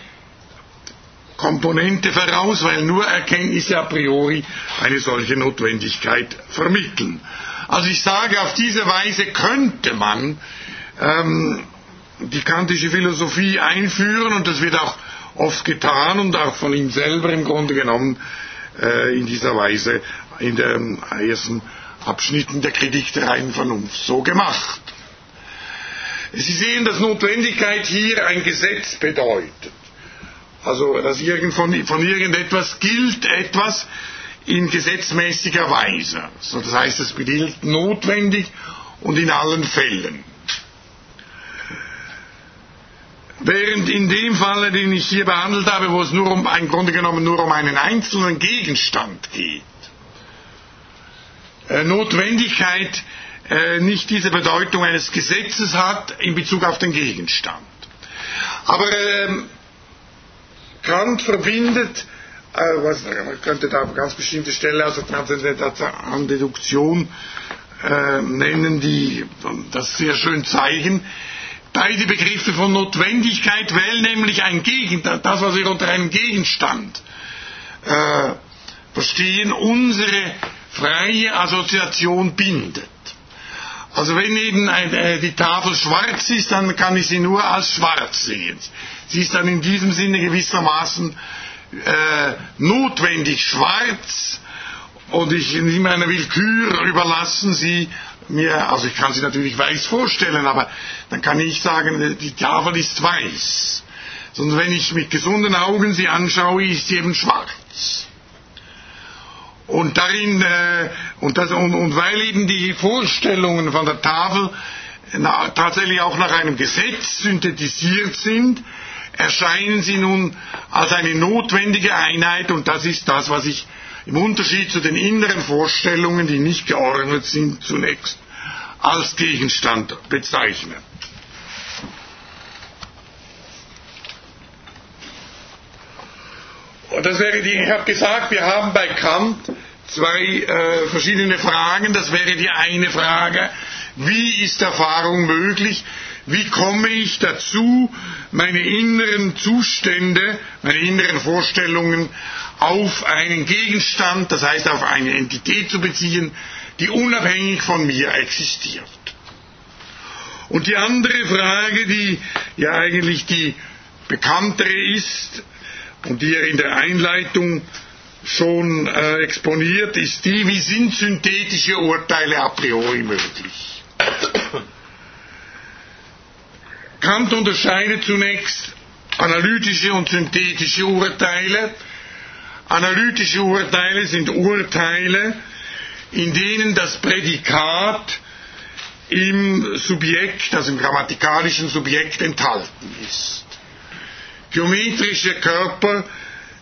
Komponente voraus, weil nur Erkenntnisse a priori eine solche Notwendigkeit vermitteln. Also ich sage, auf diese Weise könnte man ähm, die kantische Philosophie einführen und das wird auch oft getan und auch von ihm selber im Grunde genommen äh, in dieser Weise in den ersten Abschnitten der Kritik der reinen Vernunft so gemacht. Sie sehen, dass Notwendigkeit hier ein Gesetz bedeutet. Also, dass von, von irgendetwas gilt etwas in gesetzmäßiger Weise. So, das heißt, es gilt notwendig und in allen Fällen. Während in dem Falle, den ich hier behandelt habe, wo es nur um, im Grunde genommen nur um einen einzelnen Gegenstand geht, Notwendigkeit äh, nicht diese Bedeutung eines Gesetzes hat in Bezug auf den Gegenstand. Aber ähm, Kant verbindet, äh, was, man könnte da eine ganz bestimmte Stelle aus der transzendentalen Deduktion äh, nennen, die das sehr schön zeigen, beide Begriffe von Notwendigkeit, weil nämlich ein Gegenstand, das, was wir unter einem Gegenstand äh, verstehen, unsere freie Assoziation bindet. Also wenn eben äh, die Tafel schwarz ist, dann kann ich sie nur als schwarz sehen. Sie ist dann in diesem Sinne gewissermaßen äh, notwendig schwarz und ich nehme einer Willkür überlassen, sie mir, also ich kann sie natürlich weiß vorstellen, aber dann kann ich sagen, die Tafel ist weiß. Sondern wenn ich mit gesunden Augen sie anschaue, ist sie eben schwarz. Und darin, äh, und, das, und, und weil eben die Vorstellungen von der Tafel na, tatsächlich auch nach einem Gesetz synthetisiert sind, erscheinen sie nun als eine notwendige Einheit und das ist das, was ich im Unterschied zu den inneren Vorstellungen, die nicht geordnet sind, zunächst als Gegenstand bezeichne. Und das wäre die, ich habe gesagt, wir haben bei Kant zwei äh, verschiedene Fragen. Das wäre die eine Frage, wie ist Erfahrung möglich? Wie komme ich dazu, meine inneren Zustände, meine inneren Vorstellungen auf einen Gegenstand, das heißt auf eine Entität zu beziehen, die unabhängig von mir existiert? Und die andere Frage, die ja eigentlich die bekanntere ist, und die er in der Einleitung schon äh, exponiert, ist die, wie sind synthetische Urteile a priori möglich? Kant unterscheidet zunächst analytische und synthetische Urteile. Analytische Urteile sind Urteile, in denen das Prädikat im Subjekt, also im grammatikalischen Subjekt enthalten ist. Geometrische Körper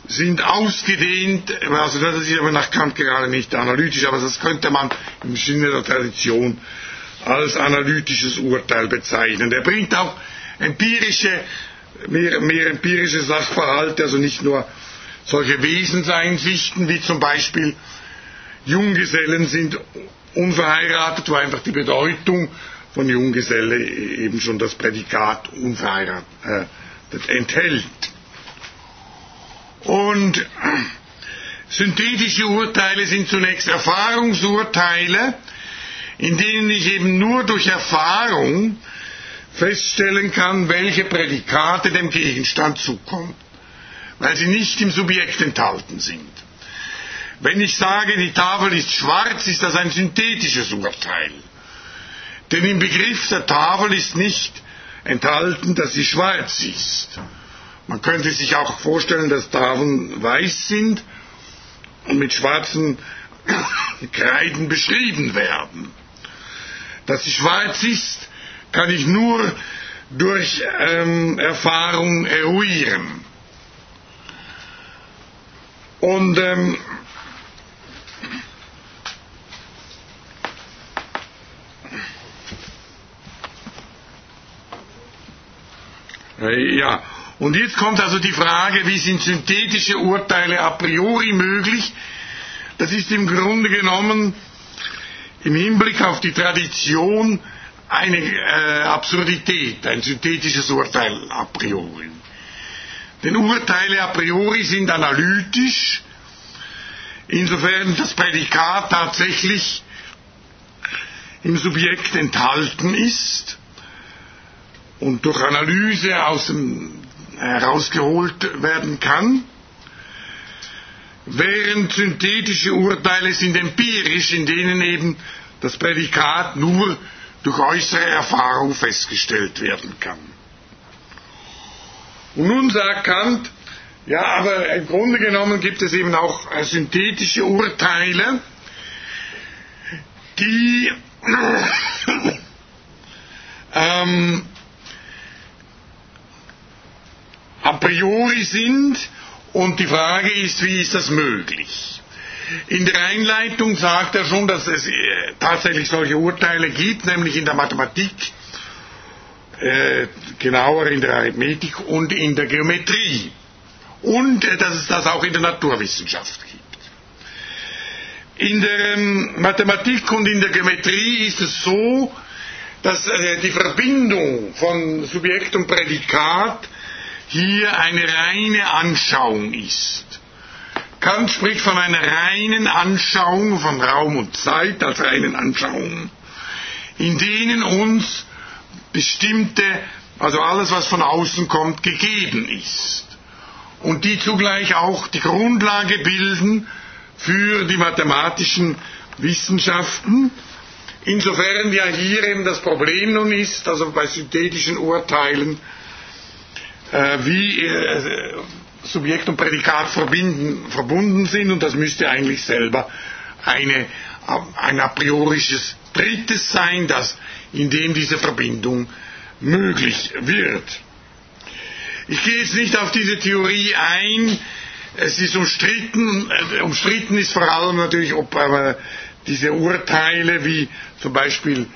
sind ausgedehnt, also das ist aber nach Kant gerade nicht analytisch, aber das könnte man im Sinne der Tradition als analytisches Urteil bezeichnen. Er bringt auch empirische, mehr, mehr empirische Sachverhalte, also nicht nur solche Wesenseinsichten wie zum Beispiel Junggesellen sind unverheiratet, wo einfach die Bedeutung von Junggeselle eben schon das Prädikat unverheiratet äh, enthält. Und Synthetische Urteile sind zunächst Erfahrungsurteile, in denen ich eben nur durch Erfahrung feststellen kann, welche Prädikate dem Gegenstand zukommen, weil sie nicht im Subjekt enthalten sind. Wenn ich sage, die Tafel ist schwarz, ist das ein synthetisches Urteil. Denn im Begriff der Tafel ist nicht enthalten, dass sie schwarz ist. Man könnte sich auch vorstellen, dass Tafeln weiß sind und mit schwarzen Kreiden beschrieben werden. Dass sie schwarz ist, kann ich nur durch ähm, Erfahrung eruieren. Und ähm, ja, und jetzt kommt also die Frage, wie sind synthetische Urteile a priori möglich? Das ist im Grunde genommen im Hinblick auf die Tradition eine äh, Absurdität, ein synthetisches Urteil a priori. Denn Urteile a priori sind analytisch, insofern das Prädikat tatsächlich im Subjekt enthalten ist und durch Analyse aus dem herausgeholt werden kann, während synthetische Urteile sind empirisch, in denen eben das Prädikat nur durch äußere Erfahrung festgestellt werden kann. Und nun sagt Kant, ja, aber im Grunde genommen gibt es eben auch synthetische Urteile, die ähm, a priori sind und die Frage ist, wie ist das möglich? In der Einleitung sagt er schon, dass es äh, tatsächlich solche Urteile gibt, nämlich in der Mathematik, äh, genauer in der Arithmetik und in der Geometrie. Und äh, dass es das auch in der Naturwissenschaft gibt. In der ähm, Mathematik und in der Geometrie ist es so, dass äh, die Verbindung von Subjekt und Prädikat hier eine reine Anschauung ist. Kant spricht von einer reinen Anschauung von Raum und Zeit als reinen Anschauungen, in denen uns bestimmte, also alles, was von außen kommt, gegeben ist. Und die zugleich auch die Grundlage bilden für die mathematischen Wissenschaften. Insofern ja hier eben das Problem nun ist, also bei synthetischen Urteilen, wie äh, Subjekt und Prädikat verbinden, verbunden sind und das müsste eigentlich selber eine, ein a priorisches Drittes sein, das, in dem diese Verbindung möglich wird. Ich gehe jetzt nicht auf diese Theorie ein, es ist umstritten, äh, umstritten ist vor allem natürlich, ob aber diese Urteile wie zum Beispiel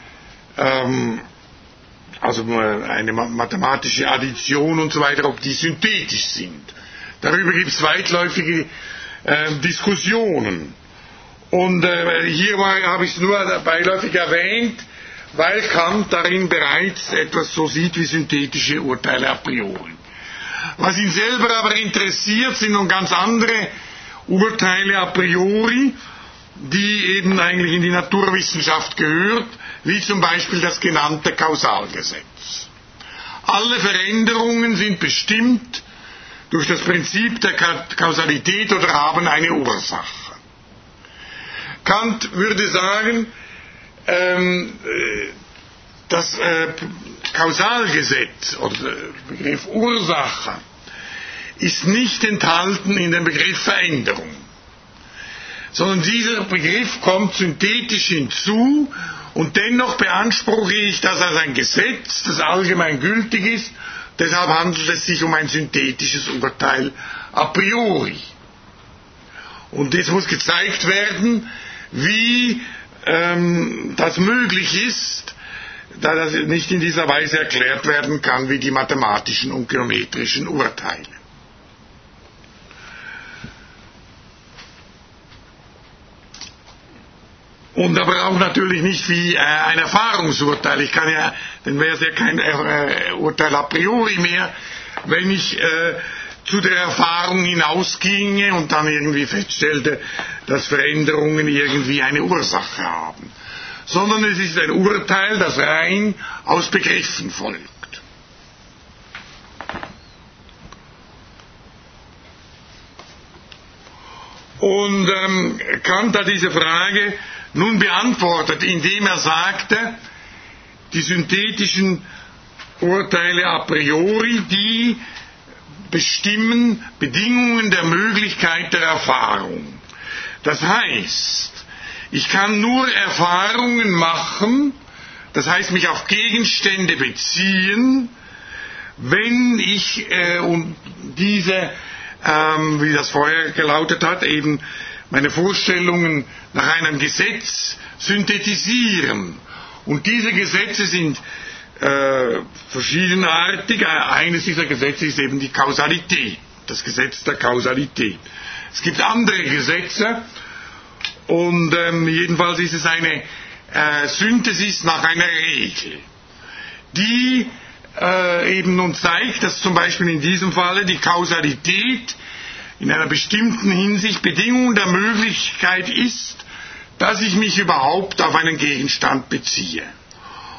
ähm, also eine mathematische Addition und so weiter, ob die synthetisch sind. Darüber gibt es weitläufige äh, Diskussionen. Und äh, hier habe ich es nur beiläufig erwähnt, weil Kant darin bereits etwas so sieht wie synthetische Urteile a priori. Was ihn selber aber interessiert, sind nun ganz andere Urteile a priori, die eben eigentlich in die Naturwissenschaft gehört, wie zum Beispiel das genannte Kausalgesetz. Alle Veränderungen sind bestimmt durch das Prinzip der Kausalität oder haben eine Ursache. Kant würde sagen, ähm, äh, das äh, Kausalgesetz oder der Begriff Ursache ist nicht enthalten in dem Begriff Veränderung, sondern dieser Begriff kommt synthetisch hinzu und dennoch beanspruche ich das als ein Gesetz, das allgemein gültig ist. Deshalb handelt es sich um ein synthetisches Urteil a priori. Und es muss gezeigt werden, wie ähm, das möglich ist, da das nicht in dieser Weise erklärt werden kann wie die mathematischen und geometrischen Urteile. Und aber auch natürlich nicht wie äh, ein Erfahrungsurteil. Ich kann ja, dann wäre es ja kein äh, Urteil a priori mehr, wenn ich äh, zu der Erfahrung hinausginge und dann irgendwie feststellte, dass Veränderungen irgendwie eine Ursache haben, sondern es ist ein Urteil, das rein aus Begriffen folgt. Und ähm, Kant hat diese Frage nun beantwortet, indem er sagte, die synthetischen Urteile a priori, die bestimmen Bedingungen der Möglichkeit der Erfahrung. Das heißt, ich kann nur Erfahrungen machen, das heißt mich auf Gegenstände beziehen, wenn ich äh, und diese ähm, wie das vorher gelautet hat, eben meine Vorstellungen nach einem Gesetz synthetisieren. Und diese Gesetze sind äh, verschiedenartig. Eines dieser Gesetze ist eben die Kausalität, das Gesetz der Kausalität. Es gibt andere Gesetze und ähm, jedenfalls ist es eine äh, Synthesis nach einer Regel, die äh, eben nun zeigt, dass zum Beispiel in diesem Falle die Kausalität in einer bestimmten Hinsicht Bedingung der Möglichkeit ist, dass ich mich überhaupt auf einen Gegenstand beziehe.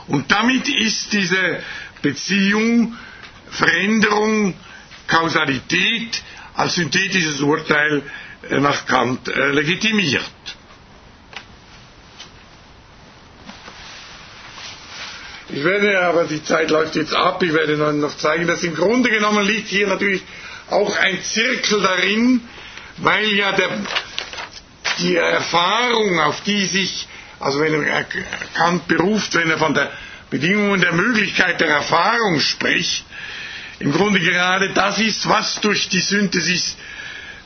Und damit ist diese Beziehung, Veränderung, Kausalität als synthetisches Urteil äh, nach Kant äh, legitimiert. Ich werde aber, die Zeit läuft jetzt ab, ich werde noch zeigen, dass im Grunde genommen liegt hier natürlich auch ein Zirkel darin, weil ja der, die Erfahrung, auf die sich, also wenn er Kant beruft, wenn er von der Bedingungen der Möglichkeit der Erfahrung spricht, im Grunde gerade das ist, was durch die Synthesis,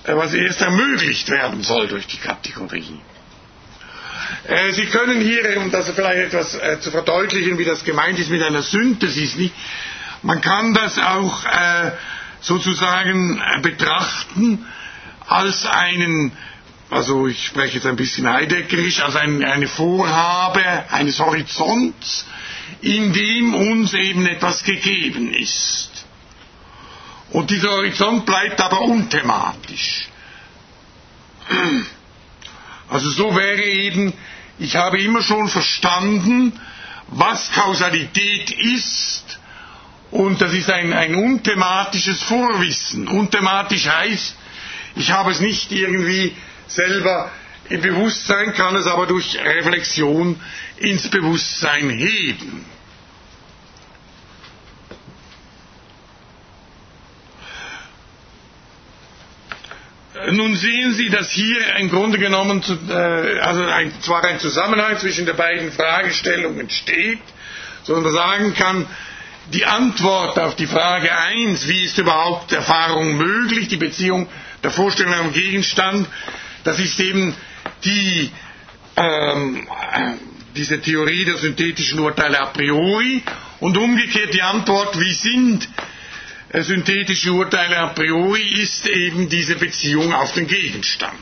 äh, was erst ermöglicht werden soll durch die Kategorie. Äh, Sie können hier, um das vielleicht etwas äh, zu verdeutlichen, wie das gemeint ist mit einer Synthesis, nicht? man kann das auch sozusagen äh, betrachten als einen, also ich spreche jetzt ein bisschen heideggerisch, als ein, eine Vorhabe eines Horizonts, in dem uns eben etwas gegeben ist. Und dieser Horizont bleibt aber unthematisch. Also so wäre eben, ich habe immer schon verstanden, was Kausalität ist, und das ist ein, ein unthematisches Vorwissen. Unthematisch heißt, ich habe es nicht irgendwie selber im Bewusstsein, kann es aber durch Reflexion ins Bewusstsein heben. Nun sehen Sie, dass hier im Grunde genommen äh, also ein, zwar ein Zusammenhang zwischen den beiden Fragestellungen steht, sondern man sagen kann, die Antwort auf die Frage 1, wie ist überhaupt Erfahrung möglich, die Beziehung der Vorstellung am Gegenstand, das ist eben die, ähm, diese Theorie der synthetischen Urteile a priori und umgekehrt die Antwort, wie sind äh, synthetische Urteile a priori, ist eben diese Beziehung auf den Gegenstand,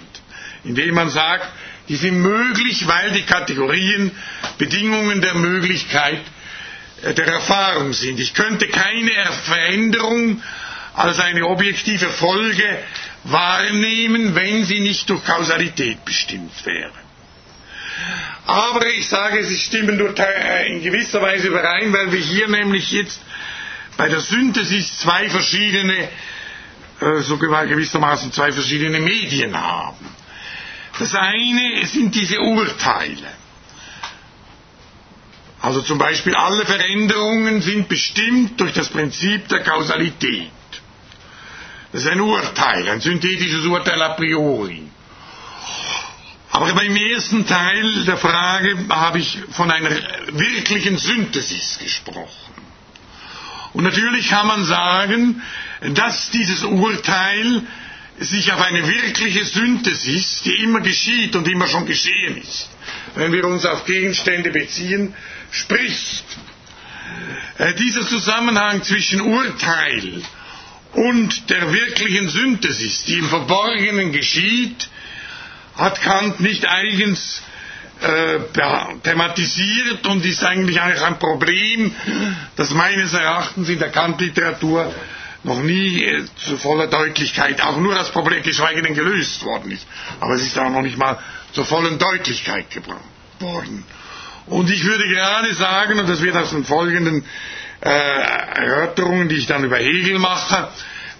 indem man sagt, die sind möglich, weil die Kategorien Bedingungen der Möglichkeit der Erfahrung sind. Ich könnte keine Veränderung als eine objektive Folge wahrnehmen, wenn sie nicht durch Kausalität bestimmt wäre. Aber ich sage, sie stimmen äh, in gewisser Weise überein, weil wir hier nämlich jetzt bei der Synthesis zwei verschiedene, äh, sogar gewissermaßen zwei verschiedene Medien haben. Das eine sind diese Urteile. Also zum Beispiel alle Veränderungen sind bestimmt durch das Prinzip der Kausalität. Das ist ein Urteil, ein synthetisches Urteil a priori. Aber beim ersten Teil der Frage habe ich von einer wirklichen Synthesis gesprochen. Und natürlich kann man sagen, dass dieses Urteil sich auf eine wirkliche Synthesis, die immer geschieht und immer schon geschehen ist, wenn wir uns auf Gegenstände beziehen, spricht. Äh, dieser Zusammenhang zwischen Urteil und der wirklichen Synthesis, die im Verborgenen geschieht, hat Kant nicht eigens äh, thematisiert und ist eigentlich ein Problem, das meines Erachtens in der Kant-Literatur noch nie äh, zu voller Deutlichkeit, auch nur das Problem, geschweige denn gelöst worden ist. Aber es ist auch noch nicht mal zur vollen Deutlichkeit gebracht worden. Und ich würde gerade sagen, und das wird aus den folgenden äh, Erörterungen, die ich dann über Hegel mache,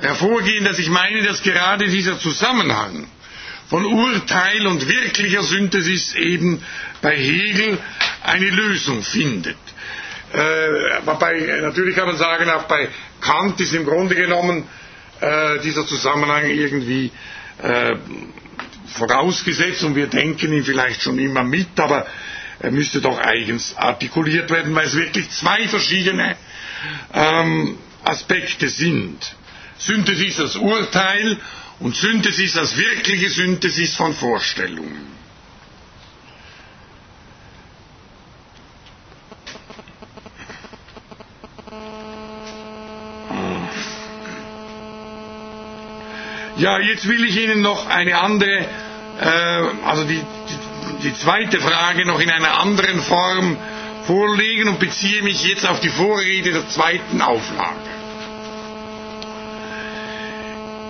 hervorgehen, dass ich meine, dass gerade dieser Zusammenhang von Urteil und wirklicher Synthesis eben bei Hegel eine Lösung findet. Äh, bei, natürlich kann man sagen, auch bei Kant ist im Grunde genommen äh, dieser Zusammenhang irgendwie äh, vorausgesetzt und wir denken ihn vielleicht schon immer mit, aber er müsste doch eigens artikuliert werden, weil es wirklich zwei verschiedene ähm, Aspekte sind. Synthesis als Urteil und Synthesis als wirkliche Synthesis von Vorstellungen. Ja, jetzt will ich Ihnen noch eine andere, äh, also die, die, zweite Frage noch in einer anderen Form vorlegen und beziehe mich jetzt auf die Vorrede der zweiten Auflage.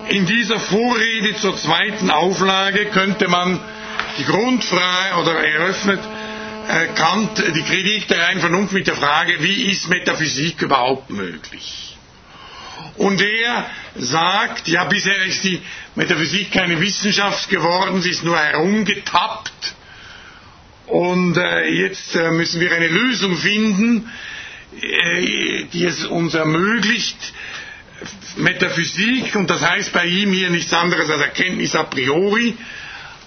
In dieser Vorrede zur zweiten Auflage könnte man die Grundfrage oder eröffnet äh, Kant die Kritik der reinen Vernunft mit der Frage, wie ist Metaphysik überhaupt möglich? Und er sagt, ja, bisher ist die Metaphysik keine Wissenschaft geworden, sie ist nur herumgetappt. Und äh, jetzt äh, müssen wir eine Lösung finden, äh, die es uns ermöglicht, Metaphysik, und das heißt bei ihm hier nichts anderes als Erkenntnis a priori,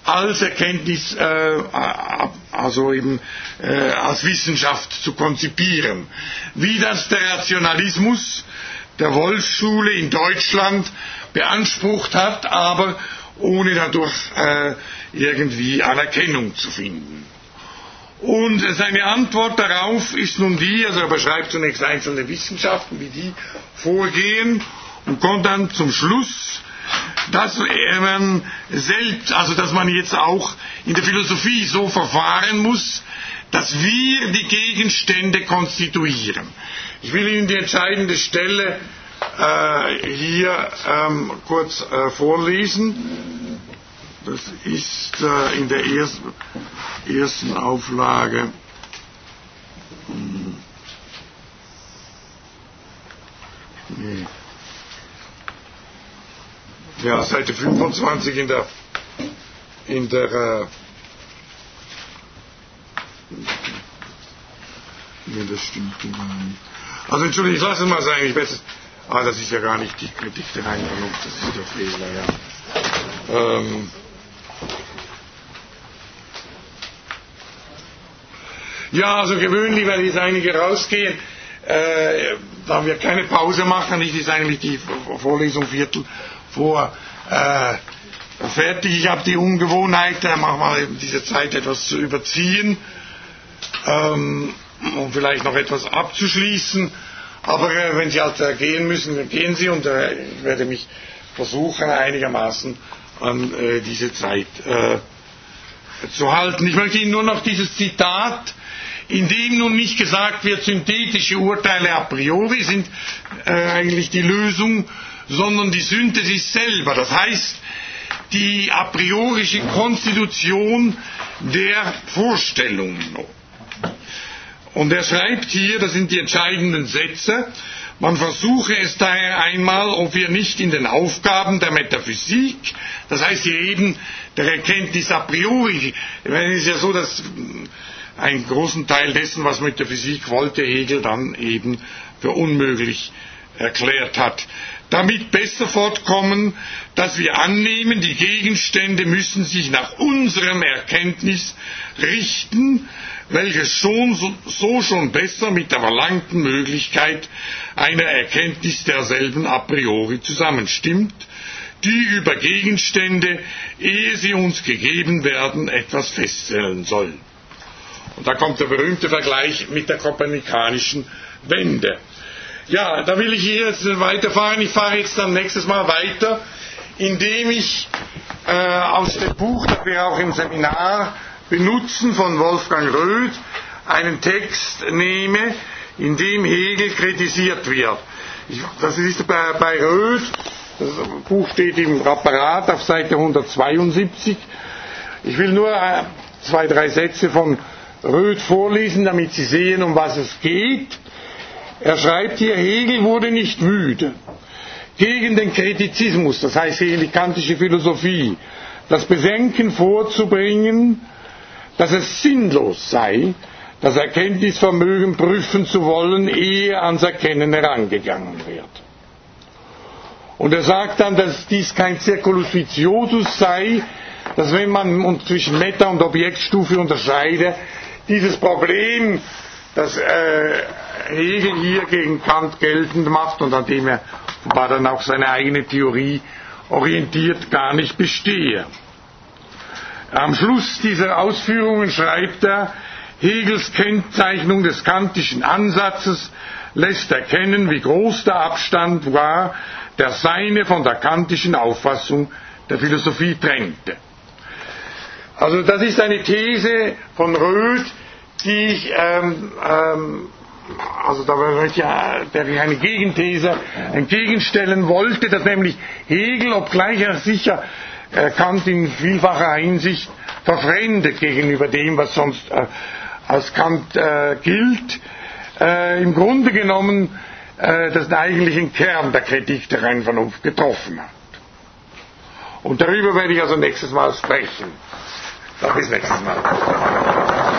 als Erkenntnis, äh, also eben äh, als Wissenschaft zu konzipieren. Wie das der Rationalismus der Wolfschule in Deutschland beansprucht hat, aber ohne dadurch äh, irgendwie Anerkennung zu finden. Und seine Antwort darauf ist nun die, also er beschreibt zunächst einzelne Wissenschaften, wie die vorgehen, und kommt dann zum Schluss, dass man selbst, also dass man jetzt auch in der Philosophie so verfahren muss, dass wir die Gegenstände konstituieren. Ich will Ihnen die entscheidende Stelle äh, hier ähm, kurz äh, vorlesen. Das ist äh, in der ersten, ersten Auflage. Hm. Nee. Ja, Seite 25 in der in der äh, Nee, das stimmt gar nicht. Also Entschuldigung, ich lasse es mal sein. Ich weiß es. Ah, das ist ja gar nicht die Kritik der Einladung, das ist der Fehler, ja. Ähm, ja, also gewöhnlich, weil jetzt einige rausgehen, äh, da wir keine Pause machen, nicht ist eigentlich die Vorlesung Viertel vor äh, fertig. Ich habe die Ungewohnheit, da machen wir eben diese Zeit etwas zu überziehen, ähm, um vielleicht noch etwas abzuschließen. Aber äh, wenn Sie halt äh, gehen müssen, dann gehen Sie und äh, ich werde mich versuchen, einigermaßen an äh, diese Zeit äh, zu halten. Ich möchte Ihnen nur noch dieses Zitat, in dem nun nicht gesagt wird, synthetische Urteile a priori sind äh, eigentlich die Lösung, sondern die Synthesis selber. Das heißt, die a priorische Konstitution der Vorstellungen. Und er schreibt hier, das sind die entscheidenden Sätze, man versuche es daher einmal, ob wir nicht in den Aufgaben der Metaphysik, das heißt hier eben der Erkenntnis a priori, es ist ja so, dass einen großen Teil dessen, was Metaphysik wollte, Hegel dann eben für unmöglich erklärt hat. Damit besser fortkommen, dass wir annehmen, die Gegenstände müssen sich nach unserem Erkenntnis richten, welches schon so, so schon besser mit der verlangten Möglichkeit einer Erkenntnis derselben a priori zusammenstimmt, die über Gegenstände, ehe sie uns gegeben werden, etwas feststellen soll. Und da kommt der berühmte Vergleich mit der kopernikanischen Wende. Ja, da will ich hier jetzt weiterfahren. Ich fahre jetzt dann nächstes Mal weiter, indem ich äh, aus dem Buch, das wir auch im Seminar benutzen von Wolfgang Röth einen Text nehme, in dem Hegel kritisiert wird. Ich, das ist bei, bei Röth, das Buch steht im Apparat auf Seite 172. Ich will nur äh, zwei, drei Sätze von Röth vorlesen, damit Sie sehen, um was es geht. Er schreibt hier, Hegel wurde nicht müde, gegen den Kritizismus, das heißt hegelikantische Philosophie, das Bedenken vorzubringen, dass es sinnlos sei, das Erkenntnisvermögen prüfen zu wollen, ehe ans Erkennen herangegangen wird. Und er sagt dann, dass dies kein Circulus viciosus sei, dass wenn man zwischen Meta- und Objektstufe unterscheide, dieses Problem, das äh, Hegel hier gegen Kant geltend macht und an dem er war dann auch seine eigene Theorie orientiert, gar nicht bestehe. Am Schluss dieser Ausführungen schreibt er, Hegels Kennzeichnung des kantischen Ansatzes lässt erkennen, wie groß der Abstand war, der seine von der kantischen Auffassung der Philosophie drängte. Also das ist eine These von Röth, die ich, ähm, ähm, also da wird ja, der ich eine Gegenthese entgegenstellen wollte, dass nämlich Hegel, obgleich er sicher äh, Kant in vielfacher Hinsicht verfremdet gegenüber dem, was sonst äh, als Kant äh, gilt, äh, im Grunde genommen äh, das eigentlichen Kern der Kritik der reinen Vernunft getroffen hat. Und darüber werde ich also nächstes Mal sprechen. Bis nächstes Mal.